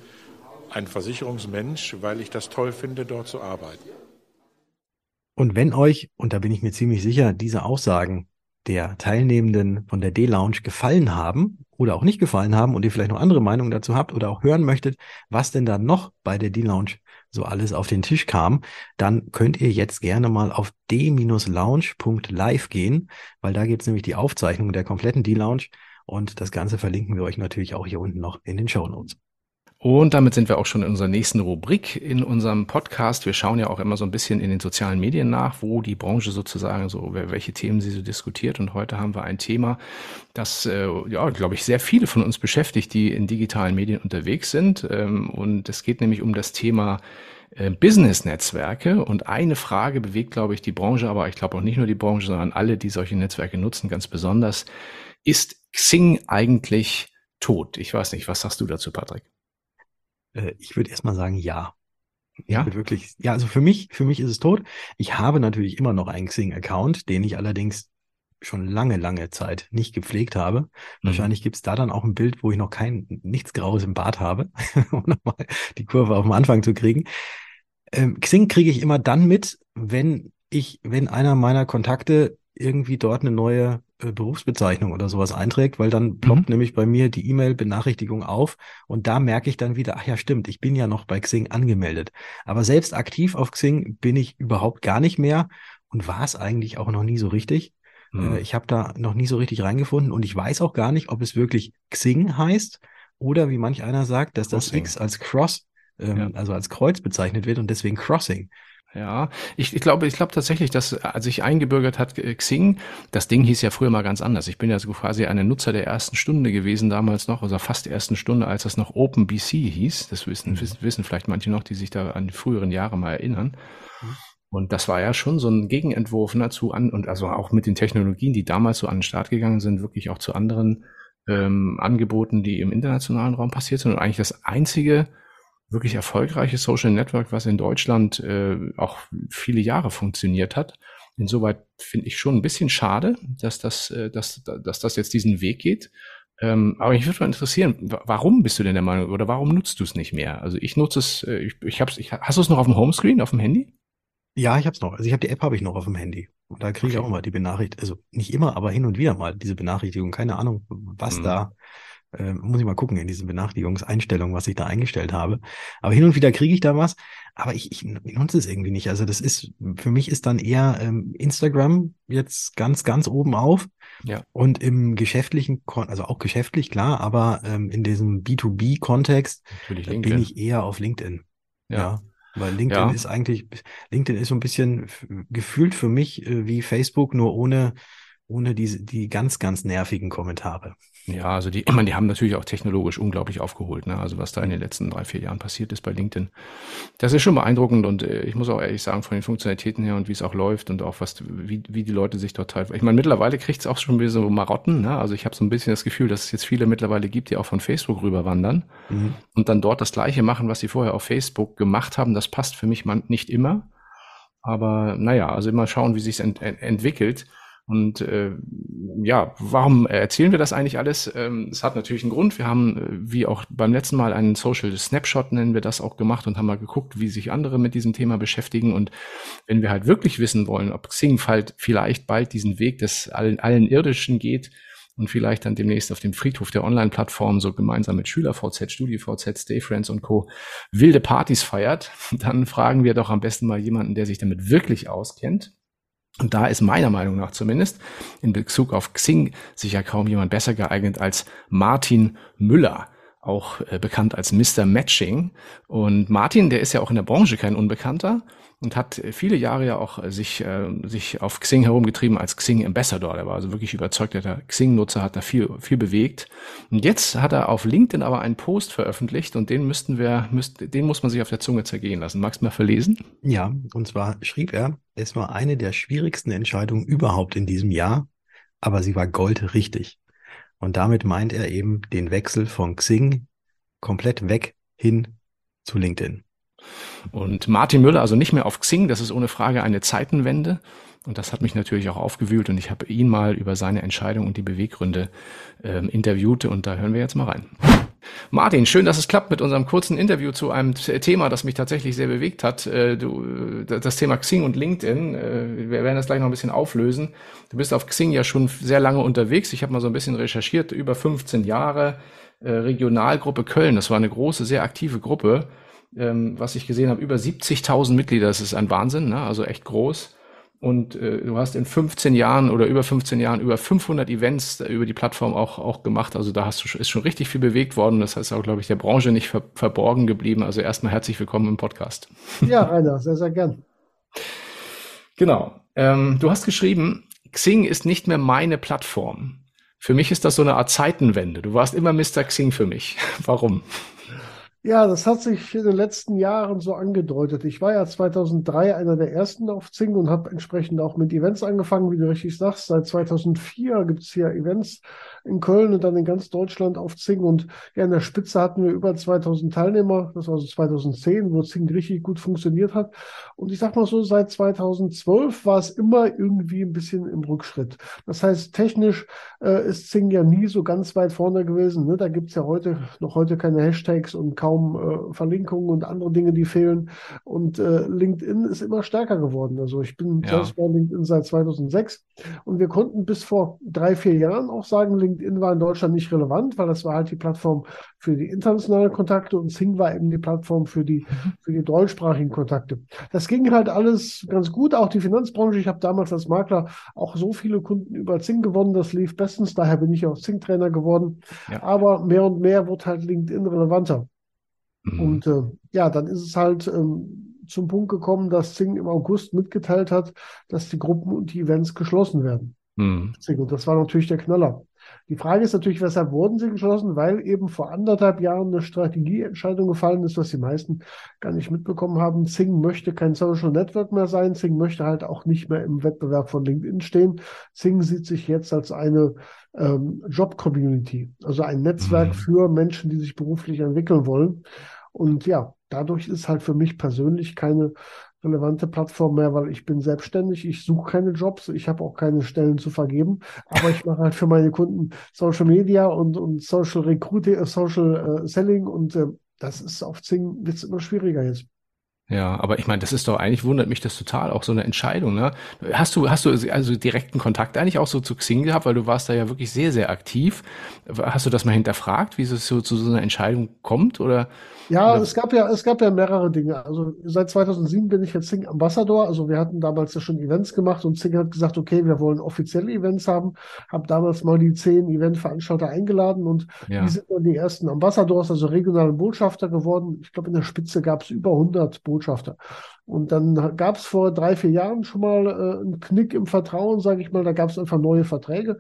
ein Versicherungsmensch, weil ich das toll finde, dort zu arbeiten. Und wenn euch, und da bin ich mir ziemlich sicher, diese Aussagen der Teilnehmenden von der D-Lounge gefallen haben oder auch nicht gefallen haben und ihr vielleicht noch andere Meinungen dazu habt oder auch hören möchtet, was denn da noch bei der D-Lounge so alles auf den Tisch kam, dann könnt ihr jetzt gerne mal auf d-lounge.live gehen, weil da gibt es nämlich die Aufzeichnung der kompletten D-Lounge und das Ganze verlinken wir euch natürlich auch hier unten noch in den Show Notes. Und damit sind wir auch schon in unserer nächsten Rubrik in unserem Podcast. Wir schauen ja auch immer so ein bisschen in den sozialen Medien nach, wo die Branche sozusagen so, welche Themen sie so diskutiert. Und heute haben wir ein Thema, das, äh, ja, glaube ich, sehr viele von uns beschäftigt, die in digitalen Medien unterwegs sind. Ähm, und es geht nämlich um das Thema äh, Business-Netzwerke. Und eine Frage bewegt, glaube ich, die Branche, aber ich glaube auch nicht nur die Branche, sondern alle, die solche Netzwerke nutzen, ganz besonders. Ist Xing eigentlich tot? Ich weiß nicht, was sagst du dazu, Patrick? Äh, ich würde erstmal sagen, ja. Ja. wirklich, ja, also für mich, für mich ist es tot. Ich habe natürlich immer noch einen Xing-Account, den ich allerdings schon lange, lange Zeit nicht gepflegt habe. Mhm. Wahrscheinlich gibt's da dann auch ein Bild, wo ich noch kein, nichts Graues im Bart habe, um nochmal die Kurve auf den Anfang zu kriegen. Ähm, Xing kriege ich immer dann mit, wenn ich, wenn einer meiner Kontakte irgendwie dort eine neue Berufsbezeichnung oder sowas einträgt, weil dann ploppt mhm. nämlich bei mir die E-Mail-Benachrichtigung auf und da merke ich dann wieder, ach ja, stimmt, ich bin ja noch bei Xing angemeldet. Aber selbst aktiv auf Xing bin ich überhaupt gar nicht mehr und war es eigentlich auch noch nie so richtig. Mhm. Äh, ich habe da noch nie so richtig reingefunden und ich weiß auch gar nicht, ob es wirklich Xing heißt oder wie manch einer sagt, dass das X als Cross, ähm, ja. also als Kreuz bezeichnet wird und deswegen Crossing. Ja, ich, ich glaube, ich glaube tatsächlich, dass als sich eingebürgert hat äh, Xing, das Ding hieß ja früher mal ganz anders. Ich bin ja so quasi ein Nutzer der ersten Stunde gewesen damals noch, also fast der ersten Stunde, als das noch OpenBC hieß. Das wissen, mhm. wissen, wissen vielleicht manche noch, die sich da an die früheren Jahre mal erinnern. Mhm. Und das war ja schon so ein Gegenentwurf dazu an und also auch mit den Technologien, die damals so an den Start gegangen sind, wirklich auch zu anderen ähm, Angeboten, die im internationalen Raum passiert sind. Und eigentlich das einzige wirklich erfolgreiches Social Network, was in Deutschland äh, auch viele Jahre funktioniert hat. Insoweit finde ich schon ein bisschen schade, dass das, äh, dass, dass das jetzt diesen Weg geht. Ähm, aber mich würde mal interessieren, warum bist du denn der Meinung oder warum nutzt du es nicht mehr? Also ich nutze es, äh, ich, ich hab's, ich, hast du es noch auf dem Homescreen, auf dem Handy? Ja, ich habe es noch. Also ich habe die App habe ich noch auf dem Handy. Und da kriege ich Okay. auch mal die Benachrichtigung, also nicht immer, aber hin und wieder mal diese Benachrichtigung. Keine Ahnung, was Mhm. da, äh, muss ich mal gucken in diesen Benachrichtigungseinstellungen, was ich da eingestellt habe. Aber hin und wieder kriege ich da was, aber ich, ich nutze es irgendwie nicht. Also das ist, für mich ist dann eher ähm, Instagram jetzt ganz, ganz oben auf. Ja. Und im geschäftlichen, Kon also auch geschäftlich, klar, aber ähm, in diesem B2B-Kontext Natürlich da LinkedIn. bin ich eher auf LinkedIn. Ja. Ja. Weil LinkedIn Ja. ist eigentlich, LinkedIn ist so ein bisschen gefühlt für mich äh, wie Facebook, nur ohne, ohne diese, die ganz, ganz nervigen Kommentare. Ja, also die, ich meine, die haben natürlich auch technologisch unglaublich aufgeholt. Ne? Also was da in den letzten drei, vier Jahren passiert ist bei LinkedIn, das ist schon beeindruckend und äh, ich muss auch ehrlich sagen, von den Funktionalitäten her und wie es auch läuft und auch was, wie, wie die Leute sich dort teilweise. Ich meine, mittlerweile kriegt es auch schon wieder so Marotten. Ne? Also ich habe so ein bisschen das Gefühl, dass es jetzt viele mittlerweile gibt, die auch von Facebook rüberwandern Mhm. und dann dort das Gleiche machen, was sie vorher auf Facebook gemacht haben. Das passt für mich man nicht immer. Aber naja, also immer schauen, wie sich ent ent entwickelt. Und äh, ja, warum erzählen wir das eigentlich alles? Ähm, es hat natürlich einen Grund. Wir haben, äh, wie auch beim letzten Mal, einen Social Snapshot, nennen wir das auch gemacht und haben mal geguckt, wie sich andere mit diesem Thema beschäftigen. Und wenn wir halt wirklich wissen wollen, ob Xing vielleicht bald diesen Weg des allen, allen Irdischen geht und vielleicht dann demnächst auf dem Friedhof der Online-Plattform so gemeinsam mit SchülerVZ, StayFriends und Co. wilde Partys feiert, dann fragen wir doch am besten mal jemanden, der sich damit wirklich auskennt. Und da ist meiner Meinung nach zumindest in Bezug auf Xing sicher kaum jemand besser geeignet als Martin Müller, auch äh, bekannt als Mr. Matching. Und Martin, der ist ja auch in der Branche kein Unbekannter und hat viele Jahre ja auch äh, sich, äh, sich auf Xing herumgetrieben als Xing Ambassador. Der war also wirklich überzeugt, der Xing-Nutzer hat da viel, viel bewegt. Und jetzt hat er auf LinkedIn aber einen Post veröffentlicht und den müssten wir, müsst, den muss man sich auf der Zunge zergehen lassen. Magst du mal verlesen? Ja, und zwar schrieb er, es war eine der schwierigsten Entscheidungen überhaupt in diesem Jahr, aber sie war goldrichtig. Und damit meint er eben den Wechsel von Xing komplett weg hin zu LinkedIn. Und Martin Müller, also nicht mehr auf Xing, das ist ohne Frage eine Zeitenwende. Und das hat mich natürlich auch aufgewühlt und ich habe ihn mal über seine Entscheidung und die Beweggründe ähm, interviewt und da hören wir jetzt mal rein. Martin, schön, dass es klappt mit unserem kurzen Interview zu einem Thema, das mich tatsächlich sehr bewegt hat. Äh, Du, äh, das Thema Xing und LinkedIn. äh, Wir werden das gleich noch ein bisschen auflösen. Du bist auf Xing ja schon sehr lange unterwegs. Ich habe mal so ein bisschen recherchiert, über 15 Jahre. Regionalgruppe Köln, das war eine große, sehr aktive Gruppe. Ähm, Was ich gesehen habe, über 70.000 Mitglieder, das ist ein Wahnsinn, ne? also echt groß. Und äh, du hast in 15 Jahren oder über 15 Jahren über 500 Events über die Plattform auch, auch gemacht. Also da hast du, schon- ist schon richtig viel bewegt worden. Das heißt auch, glaube ich, der Branche nicht ver verborgen geblieben. Also erstmal herzlich willkommen im Podcast. Ja, Rainer, sehr, sehr gern. Genau. Ähm, du hast geschrieben, Xing ist nicht mehr meine Plattform. Für mich ist das so eine Art Zeitenwende. Du warst immer Mr. Xing für mich. Warum? Ja, das hat sich in den letzten Jahren so angedeutet. Ich war ja 2003 einer der ersten auf Zing und habe entsprechend auch mit Events angefangen, wie du richtig sagst. Seit 2004 gibt es hier Events in Köln und dann in ganz Deutschland auf Zing. Und ja, in der Spitze hatten wir über 2000 Teilnehmer. Das war so 2010, wo Zing richtig gut funktioniert hat. Und ich sag mal so, seit 2012 war es immer irgendwie ein bisschen im Rückschritt. Das heißt, technisch äh, ist Zing ja nie so ganz weit vorne gewesen. Ne? Da gibt's ja heute noch heute keine Hashtags und kaum äh, Verlinkungen und andere Dinge, die fehlen. Und äh, LinkedIn ist immer stärker geworden. Also ich bin Ja. selbst bei LinkedIn seit 2006 und wir konnten bis vor drei, vier Jahren auch sagen, LinkedIn war in Deutschland nicht relevant, weil das war halt die Plattform für die internationalen Kontakte und Zing war eben die Plattform für die, für die deutschsprachigen Kontakte. Das ging halt alles ganz gut, auch die Finanzbranche. Ich habe damals als Makler auch so viele Kunden über Zing gewonnen, das lief bestens, daher bin ich auch Zing-Trainer geworden. Ja. Aber mehr und mehr wird halt LinkedIn relevanter. Mhm. Und äh, ja, dann ist es halt ähm, zum Punkt gekommen, dass Zing im August mitgeteilt hat, dass die Gruppen und die Events geschlossen werden. Mhm. Zing. Und das war natürlich der Knaller. Die Frage ist natürlich, weshalb wurden sie geschlossen? Weil eben vor anderthalb Jahren eine Strategieentscheidung gefallen ist, was die meisten gar nicht mitbekommen haben. Zing möchte kein Social Network mehr sein. Zing möchte halt auch nicht mehr im Wettbewerb von LinkedIn stehen. Zing sieht sich jetzt als eine ähm, Job-Community, also ein Netzwerk Mhm. für Menschen, die sich beruflich entwickeln wollen. Und ja, dadurch ist halt für mich persönlich keine relevante Plattform mehr, weil ich bin selbstständig, ich suche keine Jobs, ich habe auch keine Stellen zu vergeben, aber ich mache halt für meine Kunden Social Media und, und Social Recruiting, äh, Social äh, Selling und äh, das ist auf Zing wird's immer schwieriger jetzt. Ja, aber ich meine, das ist doch eigentlich wundert mich das total, auch so eine Entscheidung, ne? Hast du, hast du also direkten Kontakt eigentlich auch so zu Xing gehabt, weil du warst da ja wirklich sehr, sehr aktiv. Hast du das mal hinterfragt, wie es so zu so einer Entscheidung kommt oder? Ja, oder? es gab ja, es gab ja mehrere Dinge. Also seit 2007 bin ich jetzt Zing Ambassador. Also wir hatten damals ja schon Events gemacht und Zing hat gesagt, okay, wir wollen offizielle Events haben. Hab damals mal die zehn Eventveranstalter eingeladen und Ja. die sind dann die ersten Ambassadors, also regionale Botschafter geworden. Ich glaube, in der Spitze gab es über 100 Botschafter. Und dann gab es vor drei, vier Jahren schon mal äh, einen Knick im Vertrauen, sage ich mal. Da gab es einfach neue Verträge,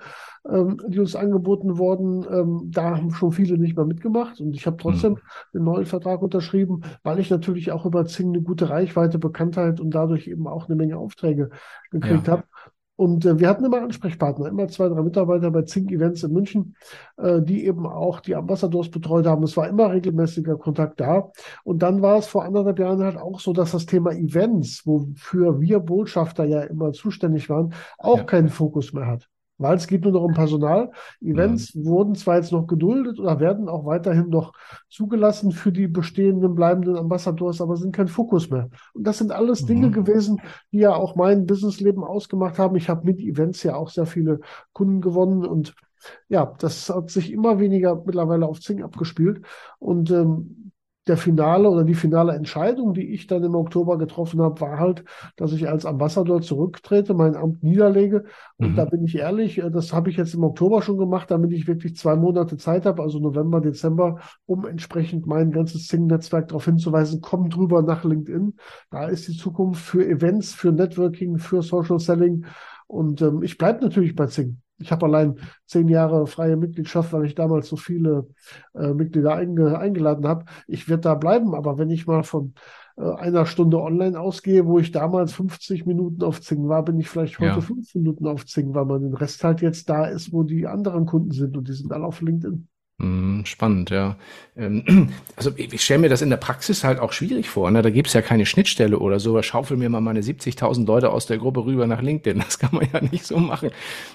ähm, die uns angeboten wurden. Ähm, da haben schon viele nicht mehr mitgemacht. Und ich habe trotzdem einen neuen Vertrag unterschrieben, weil ich natürlich auch über Zing eine gute Reichweite, Bekanntheit und dadurch eben auch eine Menge Aufträge gekriegt Ja. habe. Und äh, wir hatten immer Ansprechpartner, immer zwei, drei Mitarbeiter bei Zing Events in München, äh, die eben auch die Ambassadors betreut haben. Es war immer regelmäßiger Kontakt da. Und dann war es vor anderthalb Jahren halt auch so, dass das Thema Events, wofür wir Botschafter ja immer zuständig waren, auch Ja. keinen Fokus mehr hat. Weil es geht nur noch um Personal. Events wurden zwar jetzt noch geduldet oder werden auch weiterhin noch zugelassen für die bestehenden, bleibenden Ambassadors, aber sind kein Fokus mehr. Und das sind alles Dinge Mhm. gewesen, die ja auch mein Businessleben ausgemacht haben. Ich habe mit Events ja auch sehr viele Kunden gewonnen und ja, das hat sich immer weniger mittlerweile auf Zing abgespielt. Und ähm, der finale oder die finale Entscheidung, die ich dann im Oktober getroffen habe, war halt, dass ich als Ambassador zurücktrete, mein Amt niederlege. Und Mhm. da bin ich ehrlich, äh, das habe ich jetzt im Oktober schon gemacht, damit ich wirklich zwei Monate Zeit habe, also November, Dezember, um entsprechend mein ganzes Zing-Netzwerk darauf hinzuweisen, komm drüber nach LinkedIn. Da ist die Zukunft für Events, für Networking, für Social Selling. Und ähm, ich bleibe natürlich bei Zing. Ich habe allein zehn Jahre freie Mitgliedschaft, weil ich damals so viele äh, Mitglieder einge eingeladen habe. Ich werde da bleiben, aber wenn ich mal von äh, einer Stunde online ausgehe, wo ich damals 50 Minuten auf Zing war, bin ich vielleicht heute Ja. fünf Minuten auf Zing, weil man den Rest halt jetzt da ist, wo die anderen Kunden sind und die sind alle auf LinkedIn. Mhm, Spannend, ja. Ähm, Also ich stelle mir das in der Praxis halt auch schwierig vor. Ne? Da gibt's ja keine Schnittstelle oder so. Schaufel mir mal meine 70.000 Leute aus der Gruppe rüber nach LinkedIn. Das kann man ja nicht so machen.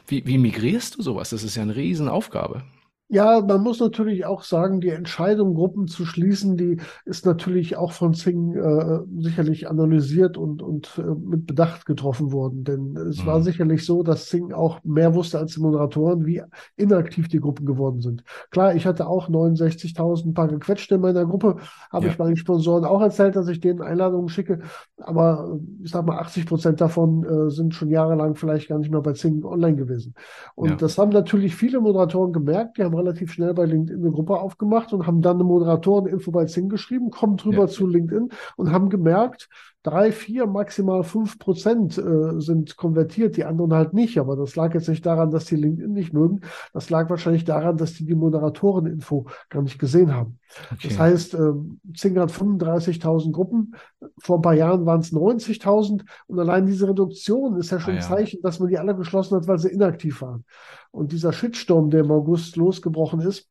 Wie, wie migrierst du sowas? Das ist ja eine Riesenaufgabe. Ja, man muss natürlich auch sagen, die Entscheidung, Gruppen zu schließen, die ist natürlich auch von Zing äh, sicherlich analysiert und, und äh, mit Bedacht getroffen worden. Denn es war Mhm. sicherlich so, dass Zing auch mehr wusste als die Moderatoren, wie inaktiv die Gruppen geworden sind. Klar, ich hatte auch 69.000 paar gequetschte in meiner Gruppe, habe Ja. ich meinen Sponsoren auch erzählt, dass ich denen Einladungen schicke. Aber ich sag mal, 80 Prozent davon äh, sind schon jahrelang vielleicht gar nicht mehr bei Zing online gewesen. Und Ja. das haben natürlich viele Moderatoren gemerkt. Die haben relativ schnell bei LinkedIn eine Gruppe aufgemacht und haben dann eine Moderatoren-Info bei Zing geschrieben, kommen drüber Ja. zu LinkedIn und haben gemerkt, drei, vier, maximal fünf Prozent äh, sind konvertiert, die anderen halt nicht. Aber das lag jetzt nicht daran, dass die LinkedIn nicht mögen. Das lag wahrscheinlich daran, dass die die Moderatoren-Info gar nicht gesehen haben. Das Okay. heißt, ähm, Zing hat 35.000 Gruppen. Vor ein paar Jahren waren es 90.000. Und allein diese Reduktion ist ja schon Ah, ein. Zeichen, dass man die alle geschlossen hat, weil sie inaktiv waren. Und dieser Shitstorm, der im August losgebrochen ist,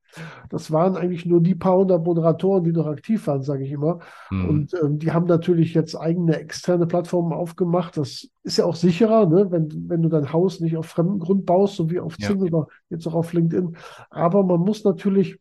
das waren eigentlich nur die paar hundert Moderatoren, die noch aktiv waren, sage ich immer. Mhm. Und ähm, die haben natürlich jetzt eigene externe Plattformen aufgemacht. Das ist ja auch sicherer, ne? wenn, wenn du dein Haus nicht auf fremdem Grund baust, so wie auf Ja. Zing oder jetzt auch auf LinkedIn. Aber man muss natürlich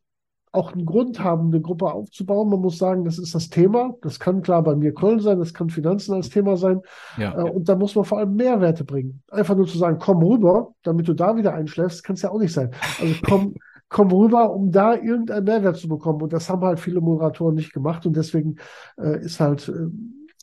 auch einen Grund haben, eine Gruppe aufzubauen. Man muss sagen, das ist das Thema. Das kann klar bei mir Köln sein, das kann Finanzen als Thema sein. Ja. Äh, Und da muss man vor allem Mehrwerte bringen. Einfach nur zu sagen, komm rüber, damit du da wieder einschläfst, kann es ja auch nicht sein. Also komm, komm rüber, um da irgendeinen Mehrwert zu bekommen. Und das haben halt viele Moderatoren nicht gemacht. Und deswegen äh, ist halt äh,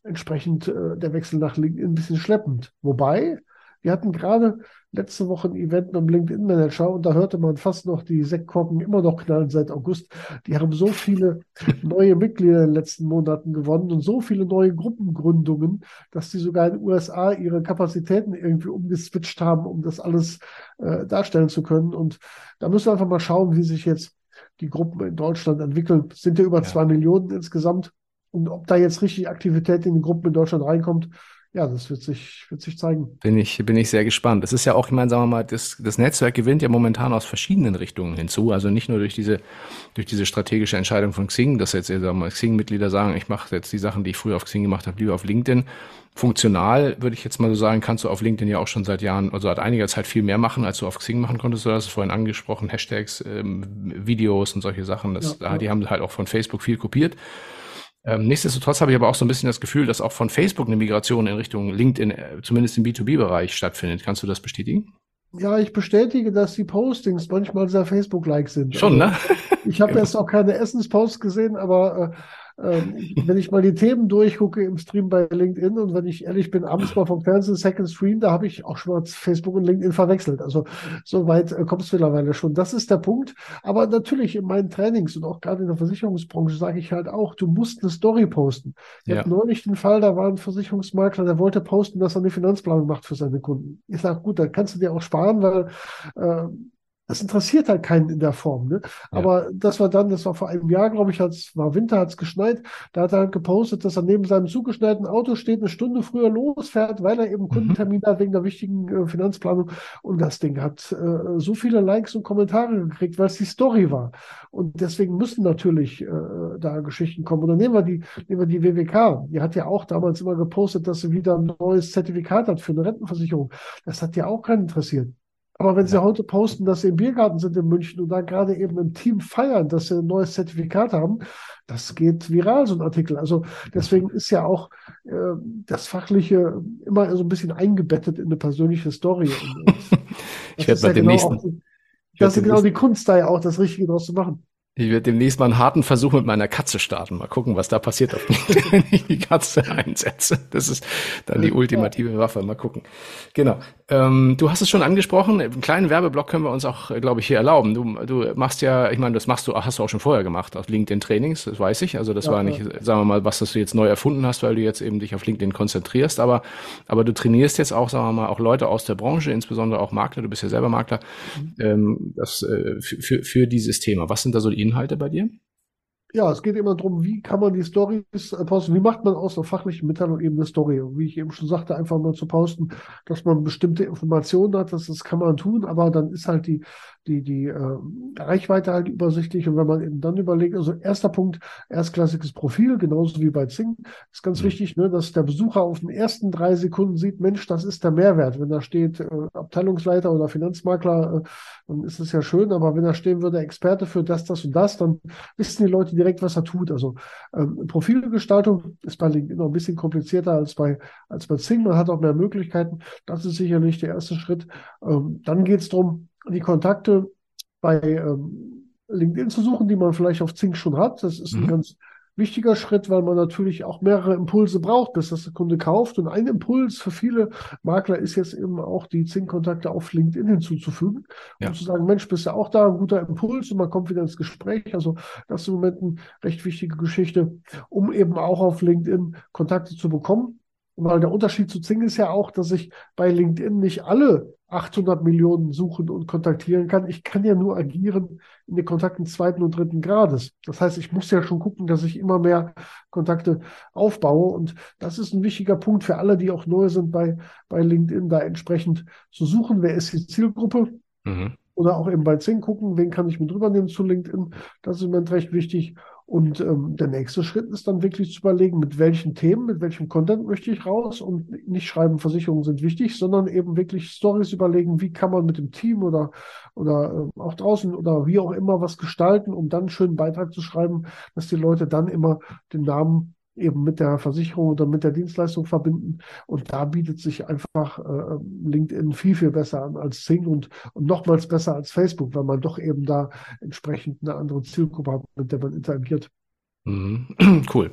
entsprechend äh, der Wechsel nach LinkedIn ein bisschen schleppend. Wobei, wir hatten gerade letzte Woche ein Event mit dem LinkedIn Manager und da hörte man fast noch die Sektkorken immer noch knallen seit August. Die haben so viele neue Mitglieder in den letzten Monaten gewonnen und so viele neue Gruppengründungen, dass die sogar in den USA ihre Kapazitäten irgendwie umgeswitcht haben, um das alles äh, darstellen zu können. Und da müssen wir einfach mal schauen, wie sich jetzt die Gruppen in Deutschland entwickeln. Es sind ja über Ja. zwei Millionen insgesamt. Und ob da jetzt richtig Aktivität in die Gruppen in Deutschland reinkommt, ja, das wird sich, wird sich zeigen. Bin ich, bin ich sehr gespannt. Es ist ja auch, ich meine, sagen wir mal, das, das Netzwerk gewinnt ja momentan aus verschiedenen Richtungen hinzu. Also nicht nur durch diese, durch diese strategische Entscheidung von Xing, dass jetzt sagen wir mal, Xing-Mitglieder sagen, ich mache jetzt die Sachen, die ich früher auf Xing gemacht habe, lieber auf LinkedIn. Funktional würde ich jetzt mal so sagen, kannst du auf LinkedIn ja auch schon seit Jahren, also seit einiger Zeit viel mehr machen, als du auf Xing machen konntest. Du hast es vorhin angesprochen, Hashtags, ähm, Videos und solche Sachen. Das, Ja, ja. die haben halt auch von Facebook viel kopiert. Ähm, nichtsdestotrotz habe ich aber auch so ein bisschen das Gefühl, dass auch von Facebook eine Migration in Richtung LinkedIn, äh, zumindest im B2B-Bereich, stattfindet. Kannst du das bestätigen? Ja, ich bestätige, dass die Postings manchmal sehr Facebook-like sind. Schon, also, ne? Ich habe jetzt auch keine Essensposts gesehen, aber äh, ähm, wenn ich mal die Themen durchgucke im Stream bei LinkedIn und wenn ich ehrlich bin, abends mal vom Fernsehen Second Stream, da habe ich auch schon mal Facebook und LinkedIn verwechselt. Also so weit äh, kommt es mittlerweile schon. Das ist der Punkt. Aber natürlich in meinen Trainings und auch gerade in der Versicherungsbranche sage ich halt auch, du musst eine Story posten. Ich ja. habe neulich den Fall, da war ein Versicherungsmakler, der wollte posten, dass er eine Finanzplanung macht für seine Kunden. Ich sage, gut, da kannst du dir auch sparen, weil äh, das interessiert halt keinen in der Form. Ne? Aber das war dann, das war vor einem Jahr, glaube ich, als war Winter, hat es geschneit. Da hat er halt gepostet, dass er neben seinem zugeschneiten Auto steht, eine Stunde früher losfährt, weil er eben mhm. Kundentermin hat wegen der wichtigen äh, Finanzplanung. Und das Ding hat äh, so viele Likes und Kommentare gekriegt, weil es die Story war. Und deswegen müssen natürlich äh, da Geschichten kommen. Oder nehmen wir die, nehmen wir die WWK. Die hat ja auch damals immer gepostet, dass sie wieder ein neues Zertifikat hat für eine Rentenversicherung. Das hat ja auch keinen interessiert. Aber wenn Sie heute posten, dass Sie im Biergarten sind in München und da gerade eben im Team feiern, dass Sie ein neues Zertifikat haben, das geht viral, so ein Artikel. Also deswegen ist ja auch äh, das Fachliche immer so ein bisschen eingebettet in eine persönliche Story. Ich werde bei ja dem genau nächsten. Auch, das ist genau die Kunst, da ja auch das Richtige draus zu machen. Ich werde demnächst mal einen harten Versuch mit meiner Katze starten. Mal gucken, was da passiert, wenn ich die Katze einsetze. Das ist dann die ultimative Waffe. Mal gucken. Genau. Ähm, du hast es schon angesprochen. Einen kleinen Werbeblock können wir uns auch, glaube ich, hier erlauben. Du, du machst ja, ich meine, das machst du, hast du auch schon vorher gemacht auf LinkedIn Trainings. Das weiß ich. Also das ja, war nicht, ja. sagen wir mal, was das du jetzt neu erfunden hast, weil du jetzt eben dich auf LinkedIn konzentrierst. Aber, aber du trainierst jetzt auch, sagen wir mal, auch Leute aus der Branche, insbesondere auch Makler. Du bist ja selber Makler. Mhm. Ähm, das, äh, für, für, für dieses Thema. Was sind da so die Inhalte bei dir? Ja, es geht immer darum, wie kann man die Stories äh, posten, wie macht man aus einer fachlichen Mitteilung eben eine Story. Und wie ich eben schon sagte, einfach mal zu posten, dass man bestimmte Informationen hat, das, das kann man tun, aber dann ist halt die, die, die äh, Reichweite halt übersichtlich. Und wenn man eben dann überlegt, also erster Punkt, erstklassiges Profil, genauso wie bei Zing, ist ganz mhm. wichtig, ne, dass der Besucher auf den ersten drei Sekunden sieht, Mensch, das ist der Mehrwert. Wenn da steht äh, Abteilungsleiter oder Finanzmakler, äh, dann ist es ja schön, aber wenn da stehen würde, Experte für das, das und das, dann wissen die Leute direkt, was er tut. Also ähm, Profilgestaltung ist bei LinkedIn noch ein bisschen komplizierter als bei, als bei Zing. Man hat auch mehr Möglichkeiten. Das ist sicherlich der erste Schritt. Ähm, dann geht es darum, die Kontakte bei ähm, LinkedIn zu suchen, die man vielleicht auf Zink schon hat. Das ist mhm. ein ganz wichtiger Schritt, weil man natürlich auch mehrere Impulse braucht, bis das der Kunde kauft. Und ein Impuls für viele Makler ist jetzt eben auch die Zink-Kontakte auf LinkedIn hinzuzufügen, ja. um zu sagen, Mensch, bist du auch da, ein guter Impuls und man kommt wieder ins Gespräch. Also das ist im Moment eine recht wichtige Geschichte, um eben auch auf LinkedIn Kontakte zu bekommen. Weil der Unterschied zu Zing ist ja auch, dass ich bei LinkedIn nicht alle 800 Millionen suchen und kontaktieren kann. Ich kann ja nur agieren in den Kontakten zweiten und dritten Grades. Das heißt, ich muss ja schon gucken, dass ich immer mehr Kontakte aufbaue. Und das ist ein wichtiger Punkt für alle, die auch neu sind bei, bei LinkedIn, da entsprechend zu suchen. Wer ist die Zielgruppe? Mhm. Oder auch eben bei Zing gucken, wen kann ich mit rübernehmen zu LinkedIn. Das ist im Moment recht wichtig. Und ähm, der nächste Schritt ist dann wirklich zu überlegen, mit welchen Themen, mit welchem Content möchte ich raus und nicht schreiben, Versicherungen sind wichtig, sondern eben wirklich Stories überlegen, wie kann man mit dem Team oder, oder äh, auch draußen oder wie auch immer was gestalten, um dann einen schönen Beitrag zu schreiben, dass die Leute dann immer den Namen eben mit der Versicherung oder mit der Dienstleistung verbinden. Und da bietet sich einfach äh, LinkedIn viel, viel besser an als Sing und, und nochmals besser als Facebook, weil man doch eben da entsprechend eine andere Zielgruppe hat, mit der man interagiert. Mhm. Cool.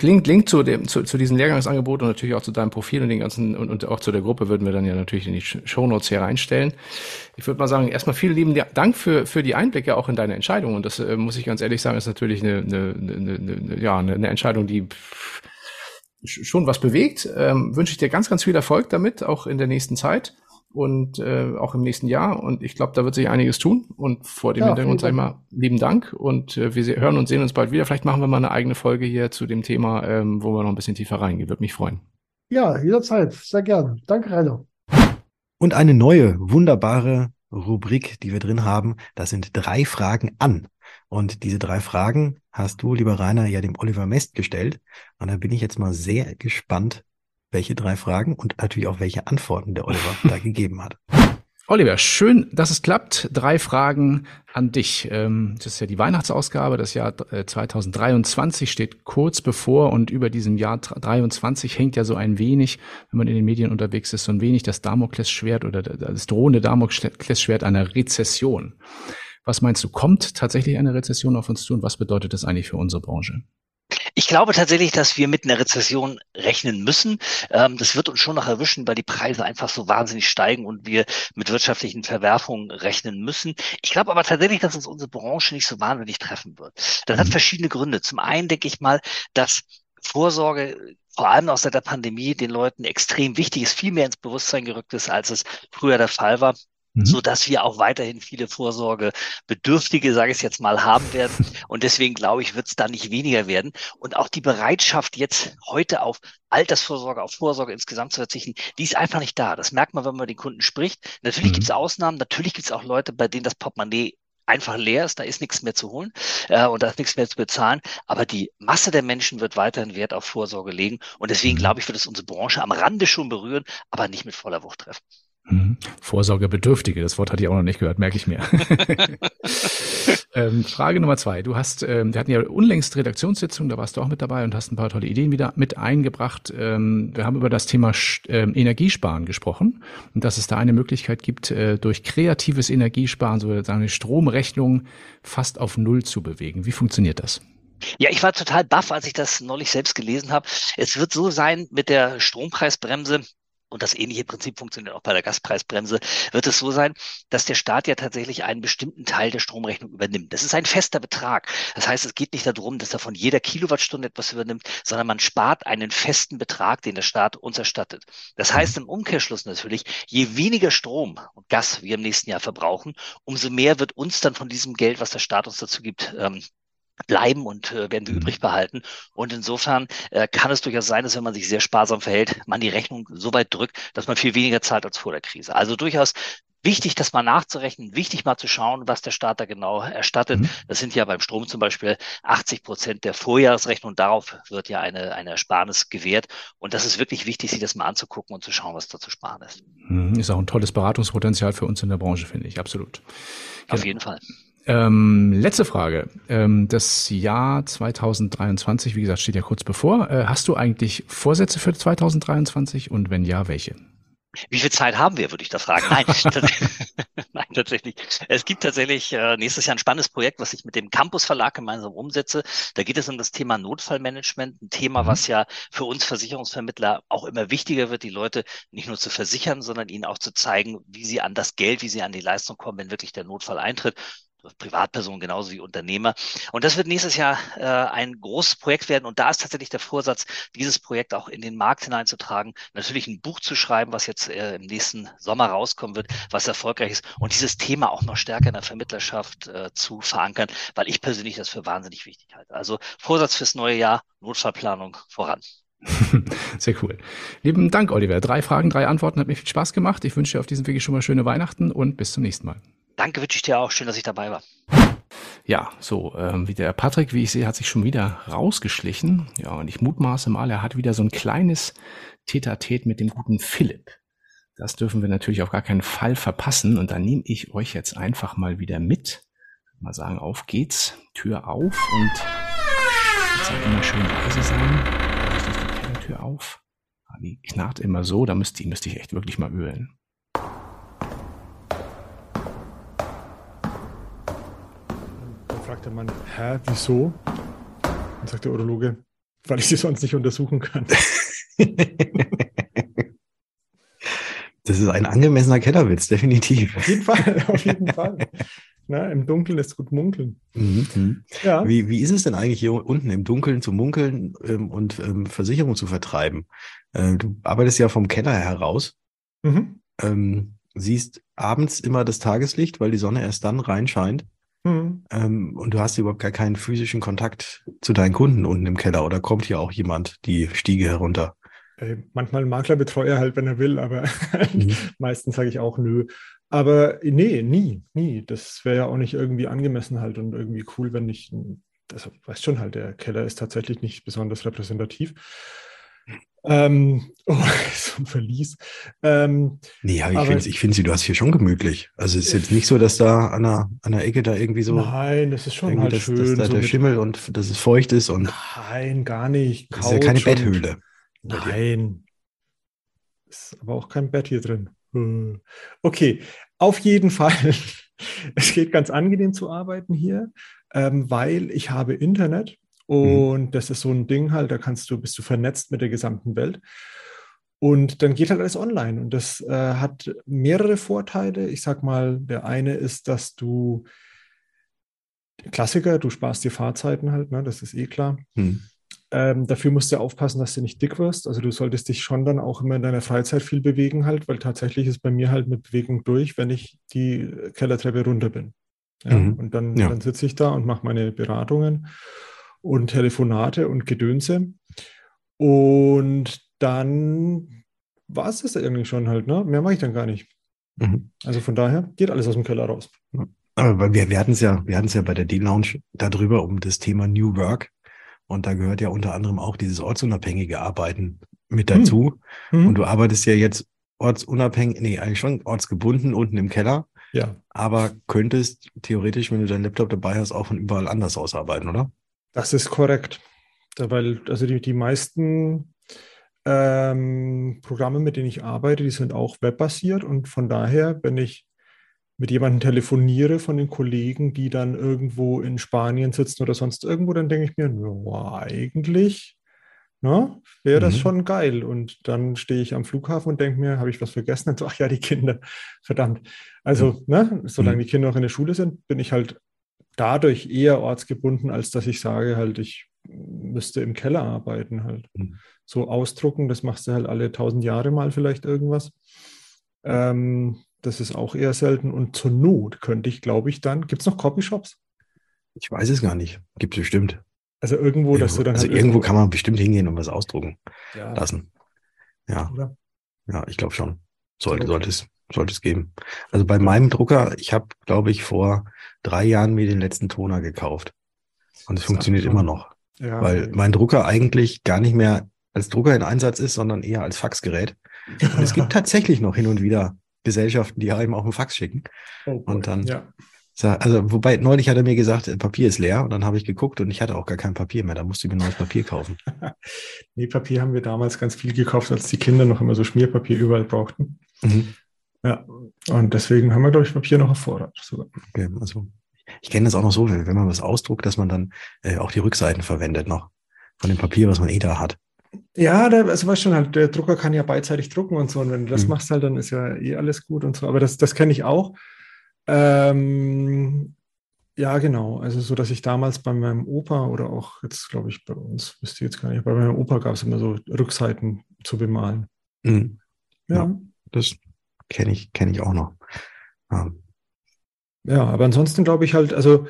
Link, Link zu dem, zu, zu diesem Lehrgangsangebot und natürlich auch zu deinem Profil und den ganzen und, und auch zu der Gruppe würden wir dann ja natürlich in die Shownotes hier reinstellen. Ich würde mal sagen, erstmal vielen lieben Dank für, für die Einblicke auch in deine Entscheidung. Und das äh, muss ich ganz ehrlich sagen, ist natürlich eine, eine, eine, eine, ja, eine Entscheidung, die schon was bewegt. Ähm, wünsche ich dir ganz, ganz viel Erfolg damit, auch in der nächsten Zeit und äh, auch im nächsten Jahr. Und ich glaube, da wird sich einiges tun. Und vor dem ja, Hintergrund sage ich mal lieben Dank und äh, wir hören und sehen uns bald wieder. Vielleicht machen wir mal eine eigene Folge hier zu dem Thema, ähm, wo wir noch ein bisschen tiefer reingehen. Würde mich freuen. Ja, jederzeit. Sehr gern. Danke, Rainer. Und eine neue, wunderbare Rubrik, die wir drin haben, das sind drei Fragen an. Und diese drei Fragen hast du, lieber Rainer, ja dem Oliver Mest gestellt. Und da bin ich jetzt mal sehr gespannt, welche drei Fragen und natürlich auch welche Antworten der Oliver da gegeben hat. Oliver, schön, dass es klappt. Drei Fragen an dich. Ähm, das ist ja die Weihnachtsausgabe. Das Jahr 2023 äh, steht kurz bevor und über diesem Jahr 23 hängt ja so ein wenig, wenn man in den Medien unterwegs ist, so ein wenig das Damoklesschwert oder das drohende Damoklesschwert einer Rezession. Was meinst du, kommt tatsächlich eine Rezession auf uns zu und was bedeutet das eigentlich für unsere Branche? Ich glaube tatsächlich, dass wir mit einer Rezession rechnen müssen. Ähm, das wird uns schon noch erwischen, weil die Preise einfach so wahnsinnig steigen und wir mit wirtschaftlichen Verwerfungen rechnen müssen. Ich glaube aber tatsächlich, dass uns unsere Branche nicht so wahnsinnig treffen wird. Das hat mhm. verschiedene Gründe. Zum einen denke ich mal, dass Vorsorge vor allem auch seit der Pandemie den Leuten extrem wichtig ist, viel mehr ins Bewusstsein gerückt ist, als es früher der Fall war mhm. so dass wir auch weiterhin viele Vorsorgebedürftige, sage ich jetzt mal, haben werden. Und deswegen glaube ich, wird es da nicht weniger werden. Und auch die Bereitschaft jetzt heute auf Altersvorsorge, auf Vorsorge insgesamt zu verzichten, die ist einfach nicht da. Das merkt man, wenn man mit den Kunden spricht. Natürlich mhm. gibt es Ausnahmen, natürlich gibt es auch Leute, bei denen das Portemonnaie einfach leer ist, da ist nichts mehr zu holen äh, und da ist nichts mehr zu bezahlen. Aber die Masse der Menschen wird weiterhin Wert auf Vorsorge legen. Und deswegen mhm. glaube ich, wird es unsere Branche am Rande schon berühren, aber nicht mit voller Wucht treffen. Mhm. Vorsorgebedürftige, das Wort hatte ich auch noch nicht gehört, merke ich mir. ähm, Frage Nummer zwei. Du hast, ähm, wir hatten ja unlängst Redaktionssitzung, da warst du auch mit dabei und hast ein paar tolle Ideen wieder mit eingebracht. Ähm, wir haben über das Thema ähm, Energiesparen gesprochen und dass es da eine Möglichkeit gibt, äh, durch kreatives Energiesparen, so eine Stromrechnung fast auf Null zu bewegen. Wie funktioniert das? Ja, ich war total baff, als ich das neulich selbst gelesen habe. Es wird so sein mit der Strompreisbremse, und das ähnliche Prinzip funktioniert auch bei der Gaspreisbremse, wird es so sein, dass der Staat ja tatsächlich einen bestimmten Teil der Stromrechnung übernimmt. Das ist ein fester Betrag. Das heißt, es geht nicht darum, dass er von jeder Kilowattstunde etwas übernimmt, sondern man spart einen festen Betrag, den der Staat uns erstattet. Das heißt im Umkehrschluss natürlich, je weniger Strom und Gas wir im nächsten Jahr verbrauchen, umso mehr wird uns dann von diesem Geld, was der Staat uns dazu gibt, ähm, bleiben und äh, werden wir mhm. übrig behalten. Und insofern äh, kann es durchaus sein, dass wenn man sich sehr sparsam verhält, man die Rechnung so weit drückt, dass man viel weniger zahlt als vor der Krise. Also durchaus wichtig, das mal nachzurechnen, wichtig mal zu schauen, was der Staat da genau erstattet. Mhm. Das sind ja beim Strom zum Beispiel 80 Prozent der Vorjahresrechnung. Darauf wird ja eine, eine Ersparnis gewährt. Und das ist wirklich wichtig, sich das mal anzugucken und zu schauen, was da zu sparen ist. Mhm. Ist auch ein tolles Beratungspotenzial für uns in der Branche, finde ich. Absolut. Auf genau. jeden Fall. Ähm, letzte Frage. Ähm, das Jahr 2023, wie gesagt, steht ja kurz bevor. Äh, hast du eigentlich Vorsätze für 2023 und wenn ja, welche? Wie viel Zeit haben wir, würde ich da fragen. Nein, Nein tatsächlich. Es gibt tatsächlich äh, nächstes Jahr ein spannendes Projekt, was ich mit dem Campus Verlag gemeinsam umsetze. Da geht es um das Thema Notfallmanagement, ein Thema, mhm. was ja für uns Versicherungsvermittler auch immer wichtiger wird, die Leute nicht nur zu versichern, sondern ihnen auch zu zeigen, wie sie an das Geld, wie sie an die Leistung kommen, wenn wirklich der Notfall eintritt. Privatpersonen genauso wie Unternehmer. Und das wird nächstes Jahr äh, ein großes Projekt werden. Und da ist tatsächlich der Vorsatz, dieses Projekt auch in den Markt hineinzutragen, natürlich ein Buch zu schreiben, was jetzt äh, im nächsten Sommer rauskommen wird, was erfolgreich ist und dieses Thema auch noch stärker in der Vermittlerschaft äh, zu verankern, weil ich persönlich das für wahnsinnig wichtig halte. Also Vorsatz fürs neue Jahr, Notfallplanung voran. Sehr cool. Lieben Dank, Oliver. Drei Fragen, drei Antworten. Hat mir viel Spaß gemacht. Ich wünsche dir auf diesem Weg schon mal schöne Weihnachten und bis zum nächsten Mal. Danke, wünsche ich dir auch. Schön, dass ich dabei war. Ja, so, ähm, wie der Patrick, wie ich sehe, hat sich schon wieder rausgeschlichen. Ja, und ich mutmaße mal, er hat wieder so ein kleines Tetatet mit dem guten Philipp. Das dürfen wir natürlich auf gar keinen Fall verpassen. Und da nehme ich euch jetzt einfach mal wieder mit. Mal sagen, auf geht's, Tür auf und jetzt sage immer schön leise sein. Richtig die Kellertür auf. Ah, die knarrt immer so, da müsste, die müsste ich echt wirklich mal ölen. Fragt der Mann, hä, wieso? Dann sagt der Urologe, weil ich sie sonst nicht untersuchen kann. Das ist ein angemessener Kellerwitz, definitiv. Auf jeden Fall, auf jeden Fall. Na, Im Dunkeln ist gut munkeln. Mhm. Ja. Wie, wie ist es denn eigentlich hier unten im Dunkeln zu munkeln ähm, und ähm, Versicherung zu vertreiben? Äh, du arbeitest ja vom Keller heraus. Mhm. Ähm, siehst abends immer das Tageslicht, weil die Sonne erst dann reinscheint. Mhm. Ähm, und du hast überhaupt gar keinen physischen Kontakt zu deinen Kunden unten im Keller oder kommt hier auch jemand die Stiege herunter? Äh, manchmal ein Maklerbetreuer halt, wenn er will, aber mhm. meistens sage ich auch nö. Aber nee, nie, nie. Das wäre ja auch nicht irgendwie angemessen halt und irgendwie cool, wenn ich, das weißt schon halt, der Keller ist tatsächlich nicht besonders repräsentativ. Ähm, oh, so ein Verlies. Ähm, nee, aber ich finde ich find sie, du hast hier schon gemütlich. Also es ist jetzt nicht so, dass da an der, an der Ecke da irgendwie so. Nein, das ist schon halt dass, schön. Dass da so der Schimmel und dass es feucht ist und Nein, gar nicht. das ist ja keine Betthöhle. Nein. Ist aber auch kein Bett hier drin. Hm. Okay, auf jeden Fall. Es geht ganz angenehm zu arbeiten hier, ähm, weil ich habe Internet und das ist so ein Ding halt, da kannst du, bist du vernetzt mit der gesamten Welt. Und dann geht halt alles online. Und das äh, hat mehrere Vorteile. Ich sag mal, der eine ist, dass du Klassiker, du sparst dir Fahrzeiten halt, ne? Das ist eh klar. Hm. Ähm, dafür musst du aufpassen, dass du nicht dick wirst. Also du solltest dich schon dann auch immer in deiner Freizeit viel bewegen halt, weil tatsächlich ist bei mir halt mit Bewegung durch, wenn ich die Kellertreppe runter bin. Ja, Mhm. Und dann, Ja. dann sitze ich da und mache meine Beratungen und Telefonate und Gedönse. Und dann war es das eigentlich schon halt, ne? Mehr mache ich dann gar nicht. Mhm. Also von daher geht alles aus dem Keller raus. Aber wir, wir hatten es ja, wir hatten es ja bei der D-Lounge darüber um das Thema New Work. Und da gehört ja unter anderem auch dieses ortsunabhängige Arbeiten mit dazu. Mhm. Und du arbeitest ja jetzt ortsunabhängig, nee, eigentlich schon ortsgebunden unten im Keller, Ja, aber könntest theoretisch, wenn du deinen Laptop dabei hast, auch von überall anders aus arbeiten, oder? Das ist korrekt. Weil, also die, die meisten ähm, Programme, mit denen ich arbeite, die sind auch webbasiert und von daher, wenn ich mit jemandem telefoniere von den Kollegen, die dann irgendwo in Spanien sitzen oder sonst irgendwo, dann denke ich mir, ja, eigentlich ne, wäre das Mhm. schon geil. Und dann stehe ich am Flughafen und denke mir, habe ich was vergessen? Und so, ach ja, die Kinder, verdammt. Also, ne, solange Mhm. die Kinder noch in der Schule sind, bin ich halt dadurch eher ortsgebunden, als dass ich sage, halt, ich müsste im Keller arbeiten halt. Mhm. So ausdrucken, das machst du halt alle tausend Jahre mal vielleicht irgendwas. Ähm, das ist auch eher selten. Und zur Not könnte ich, glaube ich, dann, gibt es noch Copyshops? Ich weiß es gar nicht. Gibt es bestimmt. Also irgendwo, dass du dann also halt irgendwo kann man bestimmt hingehen und was ausdrucken Ja. lassen. Ja, Oder? ja, ich glaube schon. Sollte, sollte es, sollte es geben. Also bei meinem Drucker, ich habe, glaube ich, vor drei Jahren mir den letzten Toner gekauft. Und es funktioniert immer noch. Ja, weil mein Drucker eigentlich gar nicht mehr als Drucker in Einsatz ist, sondern eher als Faxgerät. Und es gibt tatsächlich noch hin und wieder Gesellschaften, die einem auch einen Fax schicken. Oh. Und dann, Ja. also wobei neulich hat er mir gesagt, äh, Papier ist leer und dann habe ich geguckt und ich hatte auch gar kein Papier mehr. Da musste ich mir neues Papier kaufen. Nee, Papier haben wir damals ganz viel gekauft, als die Kinder noch immer so Schmierpapier überall brauchten. Mhm. Ja, und deswegen haben wir, glaube ich, Papier noch Vorrat sogar. Okay, also ich kenne das auch noch so, wenn wenn man was ausdruckt, dass man dann äh, auch die Rückseiten verwendet noch von dem Papier, was man eh da hat. Ja, da, also weißt schon, halt, der Drucker kann ja beidseitig drucken und so. Und wenn du das Mhm. machst, halt, dann ist ja eh alles gut und so. Aber das, das kenne ich auch. Ähm, ja, genau. Also so, dass ich damals bei meinem Opa oder auch jetzt, glaube ich, bei uns, wisst ihr jetzt gar nicht, bei meinem Opa gab es immer so Rückseiten zu bemalen. Mhm. Ja. Ja. Das kenne ich, kenne ich auch noch. Ja. Ja, aber ansonsten glaube ich halt, also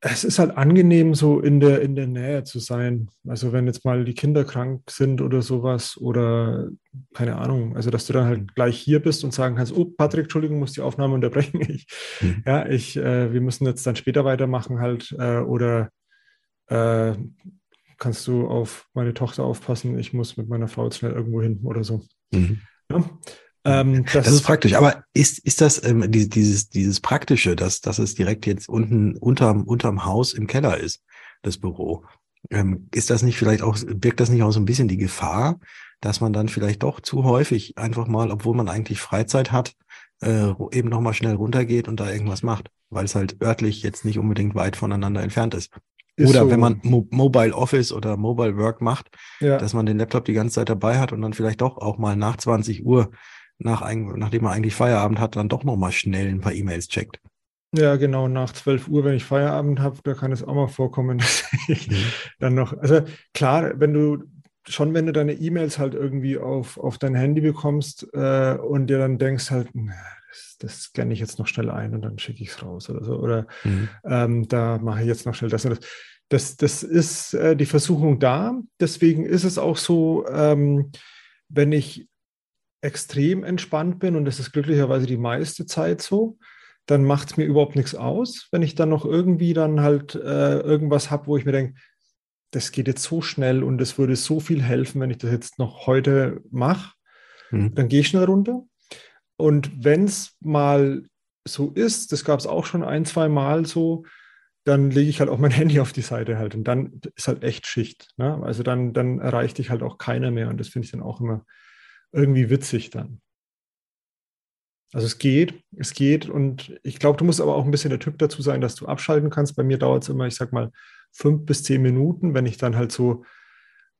es ist halt angenehm, so in der, in der Nähe zu sein. Also wenn jetzt mal die Kinder krank sind oder sowas oder keine Ahnung, also dass du dann halt gleich hier bist und sagen kannst, oh Patrick, Entschuldigung, muss die Aufnahme unterbrechen. Ich, Mhm. Ja, ich, äh, wir müssen jetzt dann später weitermachen halt äh, oder äh, kannst du auf meine Tochter aufpassen, ich muss mit meiner Frau jetzt schnell irgendwo hin oder so. Mhm. Ja. Ähm, Das ist praktisch. Aber ist, ist das ähm, die- dieses, dieses Praktische, dass, dass es direkt jetzt unten unterm, unterm Haus im Keller ist, das Büro? Ähm, ist das nicht vielleicht auch, birgt das nicht auch so ein bisschen die Gefahr, dass man dann vielleicht doch zu häufig einfach mal, obwohl man eigentlich Freizeit hat, äh, eben nochmal schnell runtergeht und da irgendwas macht, weil es halt örtlich jetzt nicht unbedingt weit voneinander entfernt ist. Ist Oder so. wenn man Mo Mobile Office oder Mobile Work macht, Ja. dass man den Laptop die ganze Zeit dabei hat und dann vielleicht doch auch mal nach 20 Uhr, nach, nachdem man eigentlich Feierabend hat, dann doch nochmal schnell ein paar E-Mails checkt. Ja, genau, nach 12 Uhr, wenn ich Feierabend habe, da kann es auch mal vorkommen, dass ich Mhm. dann noch, also klar, wenn du schon, wenn du deine E-Mails halt irgendwie auf, auf dein Handy bekommst äh, und dir dann denkst halt, das, das scanne ich jetzt noch schnell ein und dann schicke ich es raus oder so. Oder Mhm. ähm, da mache ich jetzt noch schnell das und das. Das, das ist äh, die Versuchung da. Deswegen ist es auch so, ähm, wenn ich extrem entspannt bin, und das ist glücklicherweise die meiste Zeit so, dann macht es mir überhaupt nichts aus, wenn ich dann noch irgendwie dann halt äh, irgendwas habe, wo ich mir denke, das geht jetzt so schnell und es würde so viel helfen, wenn ich das jetzt noch heute mache. Mhm. Dann gehe ich schnell runter. Und wenn es mal so ist, das gab es auch schon ein, zwei Mal so, dann lege ich halt auch mein Handy auf die Seite halt und dann ist halt echt Schicht. Ne? Also dann, dann erreicht dich halt auch keiner mehr und das finde ich dann auch immer irgendwie witzig dann. Also es geht, es geht und ich glaube, du musst aber auch ein bisschen der Typ dazu sein, dass du abschalten kannst. Bei mir dauert es immer, ich sag mal, fünf bis zehn Minuten, wenn ich dann halt so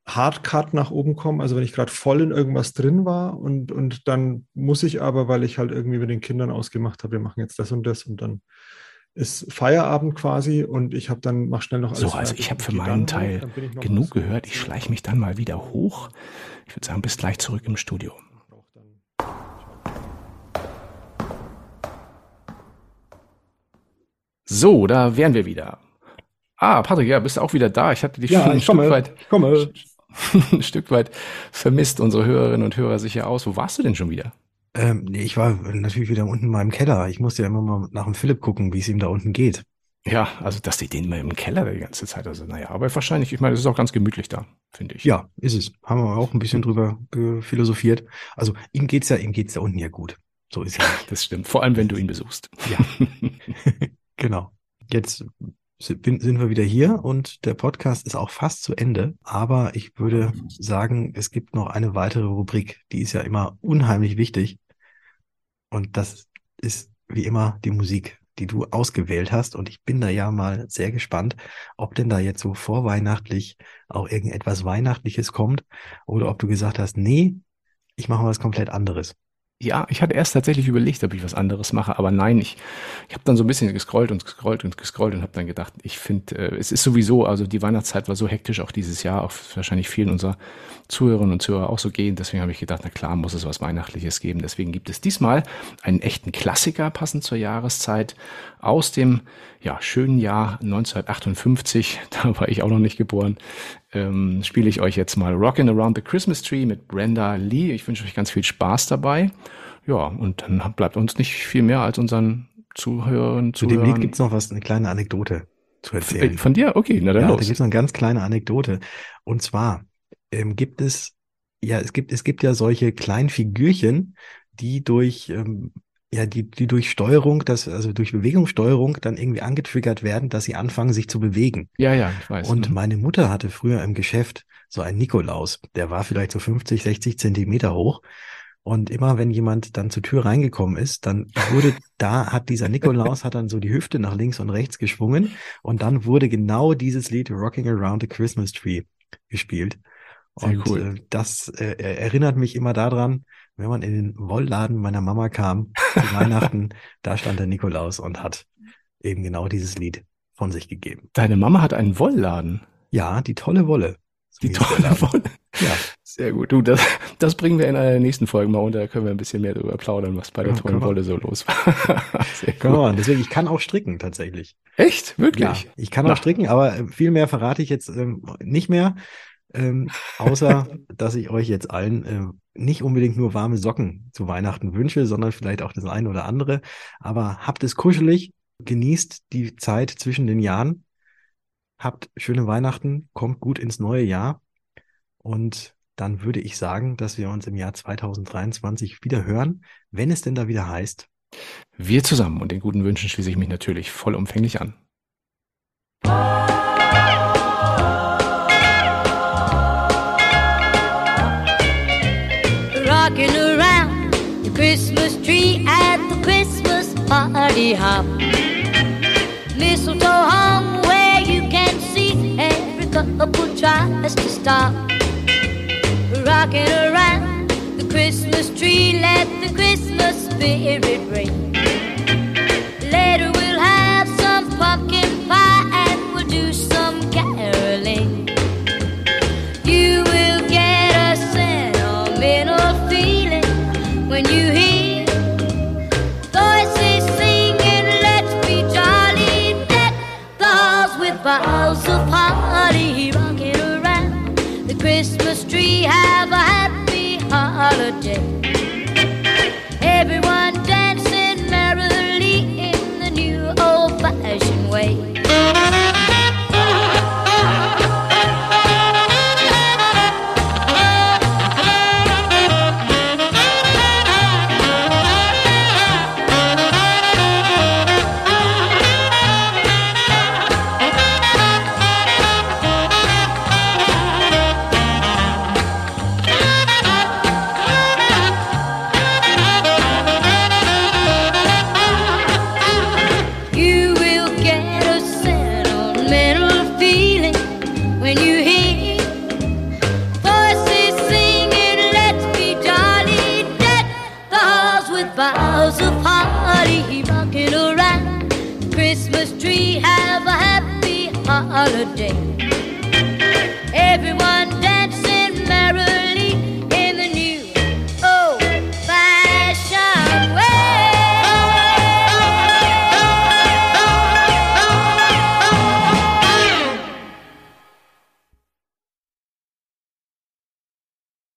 Hardcut nach oben komme, also wenn ich gerade voll in irgendwas drin war und, und dann muss ich aber, weil ich halt irgendwie mit den Kindern ausgemacht habe, wir machen jetzt das und das und dann ist Feierabend quasi und ich habe dann mach schnell noch alles. So, also ich habe für meinen Teil genug gehört. Ich schleiche mich dann mal wieder hoch. Ich würde sagen, bis gleich zurück im Studio. So, da wären wir wieder. Ah, Patrick, ja, bist du auch wieder da. Ich hatte dich ja, schon ein Stück komme, weit, ich komme. ein Stück weit vermisst. Unsere Hörerinnen und Hörer sicher aus. Wo warst du denn schon wieder? Ähm, nee, ich war natürlich wieder unten in meinem Keller. Ich musste ja immer mal nach dem Philipp gucken, wie es ihm da unten geht. Ja, also dass die den immer im Keller die ganze Zeit, also naja, aber wahrscheinlich, ich meine, es ist auch ganz gemütlich da, finde ich. Ja, ist es. Haben wir auch ein bisschen drüber philosophiert. Also ihm geht's ja, ihm geht's da unten ja gut. So ist es. Das stimmt. Vor allem, wenn du ihn besuchst. Ja. genau. Jetzt sind wir wieder hier und der Podcast ist auch fast zu Ende. Aber ich würde sagen, es gibt noch eine weitere Rubrik, die ist ja immer unheimlich wichtig. Und das ist wie immer die Musik, die du ausgewählt hast. Und ich bin da ja mal sehr gespannt, ob denn da jetzt so vorweihnachtlich auch irgendetwas Weihnachtliches kommt oder ob du gesagt hast, nee, ich mache mal was komplett anderes. Ja, ich hatte erst tatsächlich überlegt, ob ich was anderes mache, aber nein, ich, ich habe dann so ein bisschen gescrollt und gescrollt und gescrollt und habe dann gedacht, ich finde, äh, es ist sowieso, also die Weihnachtszeit war so hektisch auch dieses Jahr, auch wahrscheinlich vielen unserer Zuhörerinnen und Zuhörer auch so gehen. Deswegen habe ich gedacht, na klar, muss es was Weihnachtliches geben. Deswegen gibt es diesmal einen echten Klassiker passend zur Jahreszeit aus dem ja, schönen Jahr 1958. Da war ich auch noch nicht geboren. Ähm, spiele ich euch jetzt mal Rockin' Around the Christmas Tree mit Brenda Lee. Ich wünsche euch ganz viel Spaß dabei. Ja, und dann bleibt uns nicht viel mehr als unseren Zuhörern. Zu dem Lied gibt's noch was, eine kleine Anekdote zu erzählen. Von, von dir? Okay, na dann ja, los. Da gibt's noch eine ganz kleine Anekdote. Und zwar ähm, gibt es, ja, es gibt, es gibt ja solche kleinen Figürchen, die durch ähm, ja, die, die durch Steuerung, das, also durch Bewegungssteuerung dann irgendwie angetriggert werden, dass sie anfangen, sich zu bewegen. Ja, ja, ich weiß. Und mhm. meine Mutter hatte früher im Geschäft so einen Nikolaus, der war vielleicht so 50, 60 Zentimeter hoch. Und immer wenn jemand dann zur Tür reingekommen ist, dann wurde da, hat dieser Nikolaus hat dann so die Hüfte nach links und rechts geschwungen und dann wurde genau dieses Lied Rocking Around the Christmas Tree gespielt. Sehr und cool. äh, das äh, erinnert mich immer daran, wenn man in den Wollladen meiner Mama kam zu Weihnachten, da stand der Nikolaus und hat eben genau dieses Lied von sich gegeben. Deine Mama hat einen Wollladen? Ja, die tolle Wolle. Die tolle Wolle. Ja. Sehr gut. Du, das, das bringen wir in einer der nächsten Folge mal unter. Da können wir ein bisschen mehr darüber plaudern, was bei der ja, tollen Wolle so los war. Sehr gut. Genau, deswegen, ich kann auch stricken tatsächlich. Echt? Wirklich? Ja, ich kann auch stricken, aber viel mehr verrate ich jetzt ähm, nicht mehr. Ähm, außer, dass ich euch jetzt allen äh, nicht unbedingt nur warme Socken zu Weihnachten wünsche, sondern vielleicht auch das eine oder andere. Aber habt es kuschelig, genießt die Zeit zwischen den Jahren, habt schöne Weihnachten, kommt gut ins neue Jahr und dann würde ich sagen, dass wir uns im Jahr 2023 wieder hören, wenn es denn da wieder heißt. Wir zusammen und den guten Wünschen schließe ich mich natürlich vollumfänglich an. Christmas tree at the Christmas party hop. Mistletoe hung where you can see every couple tries to stop. Rocking around the Christmas tree, let the Christmas spirit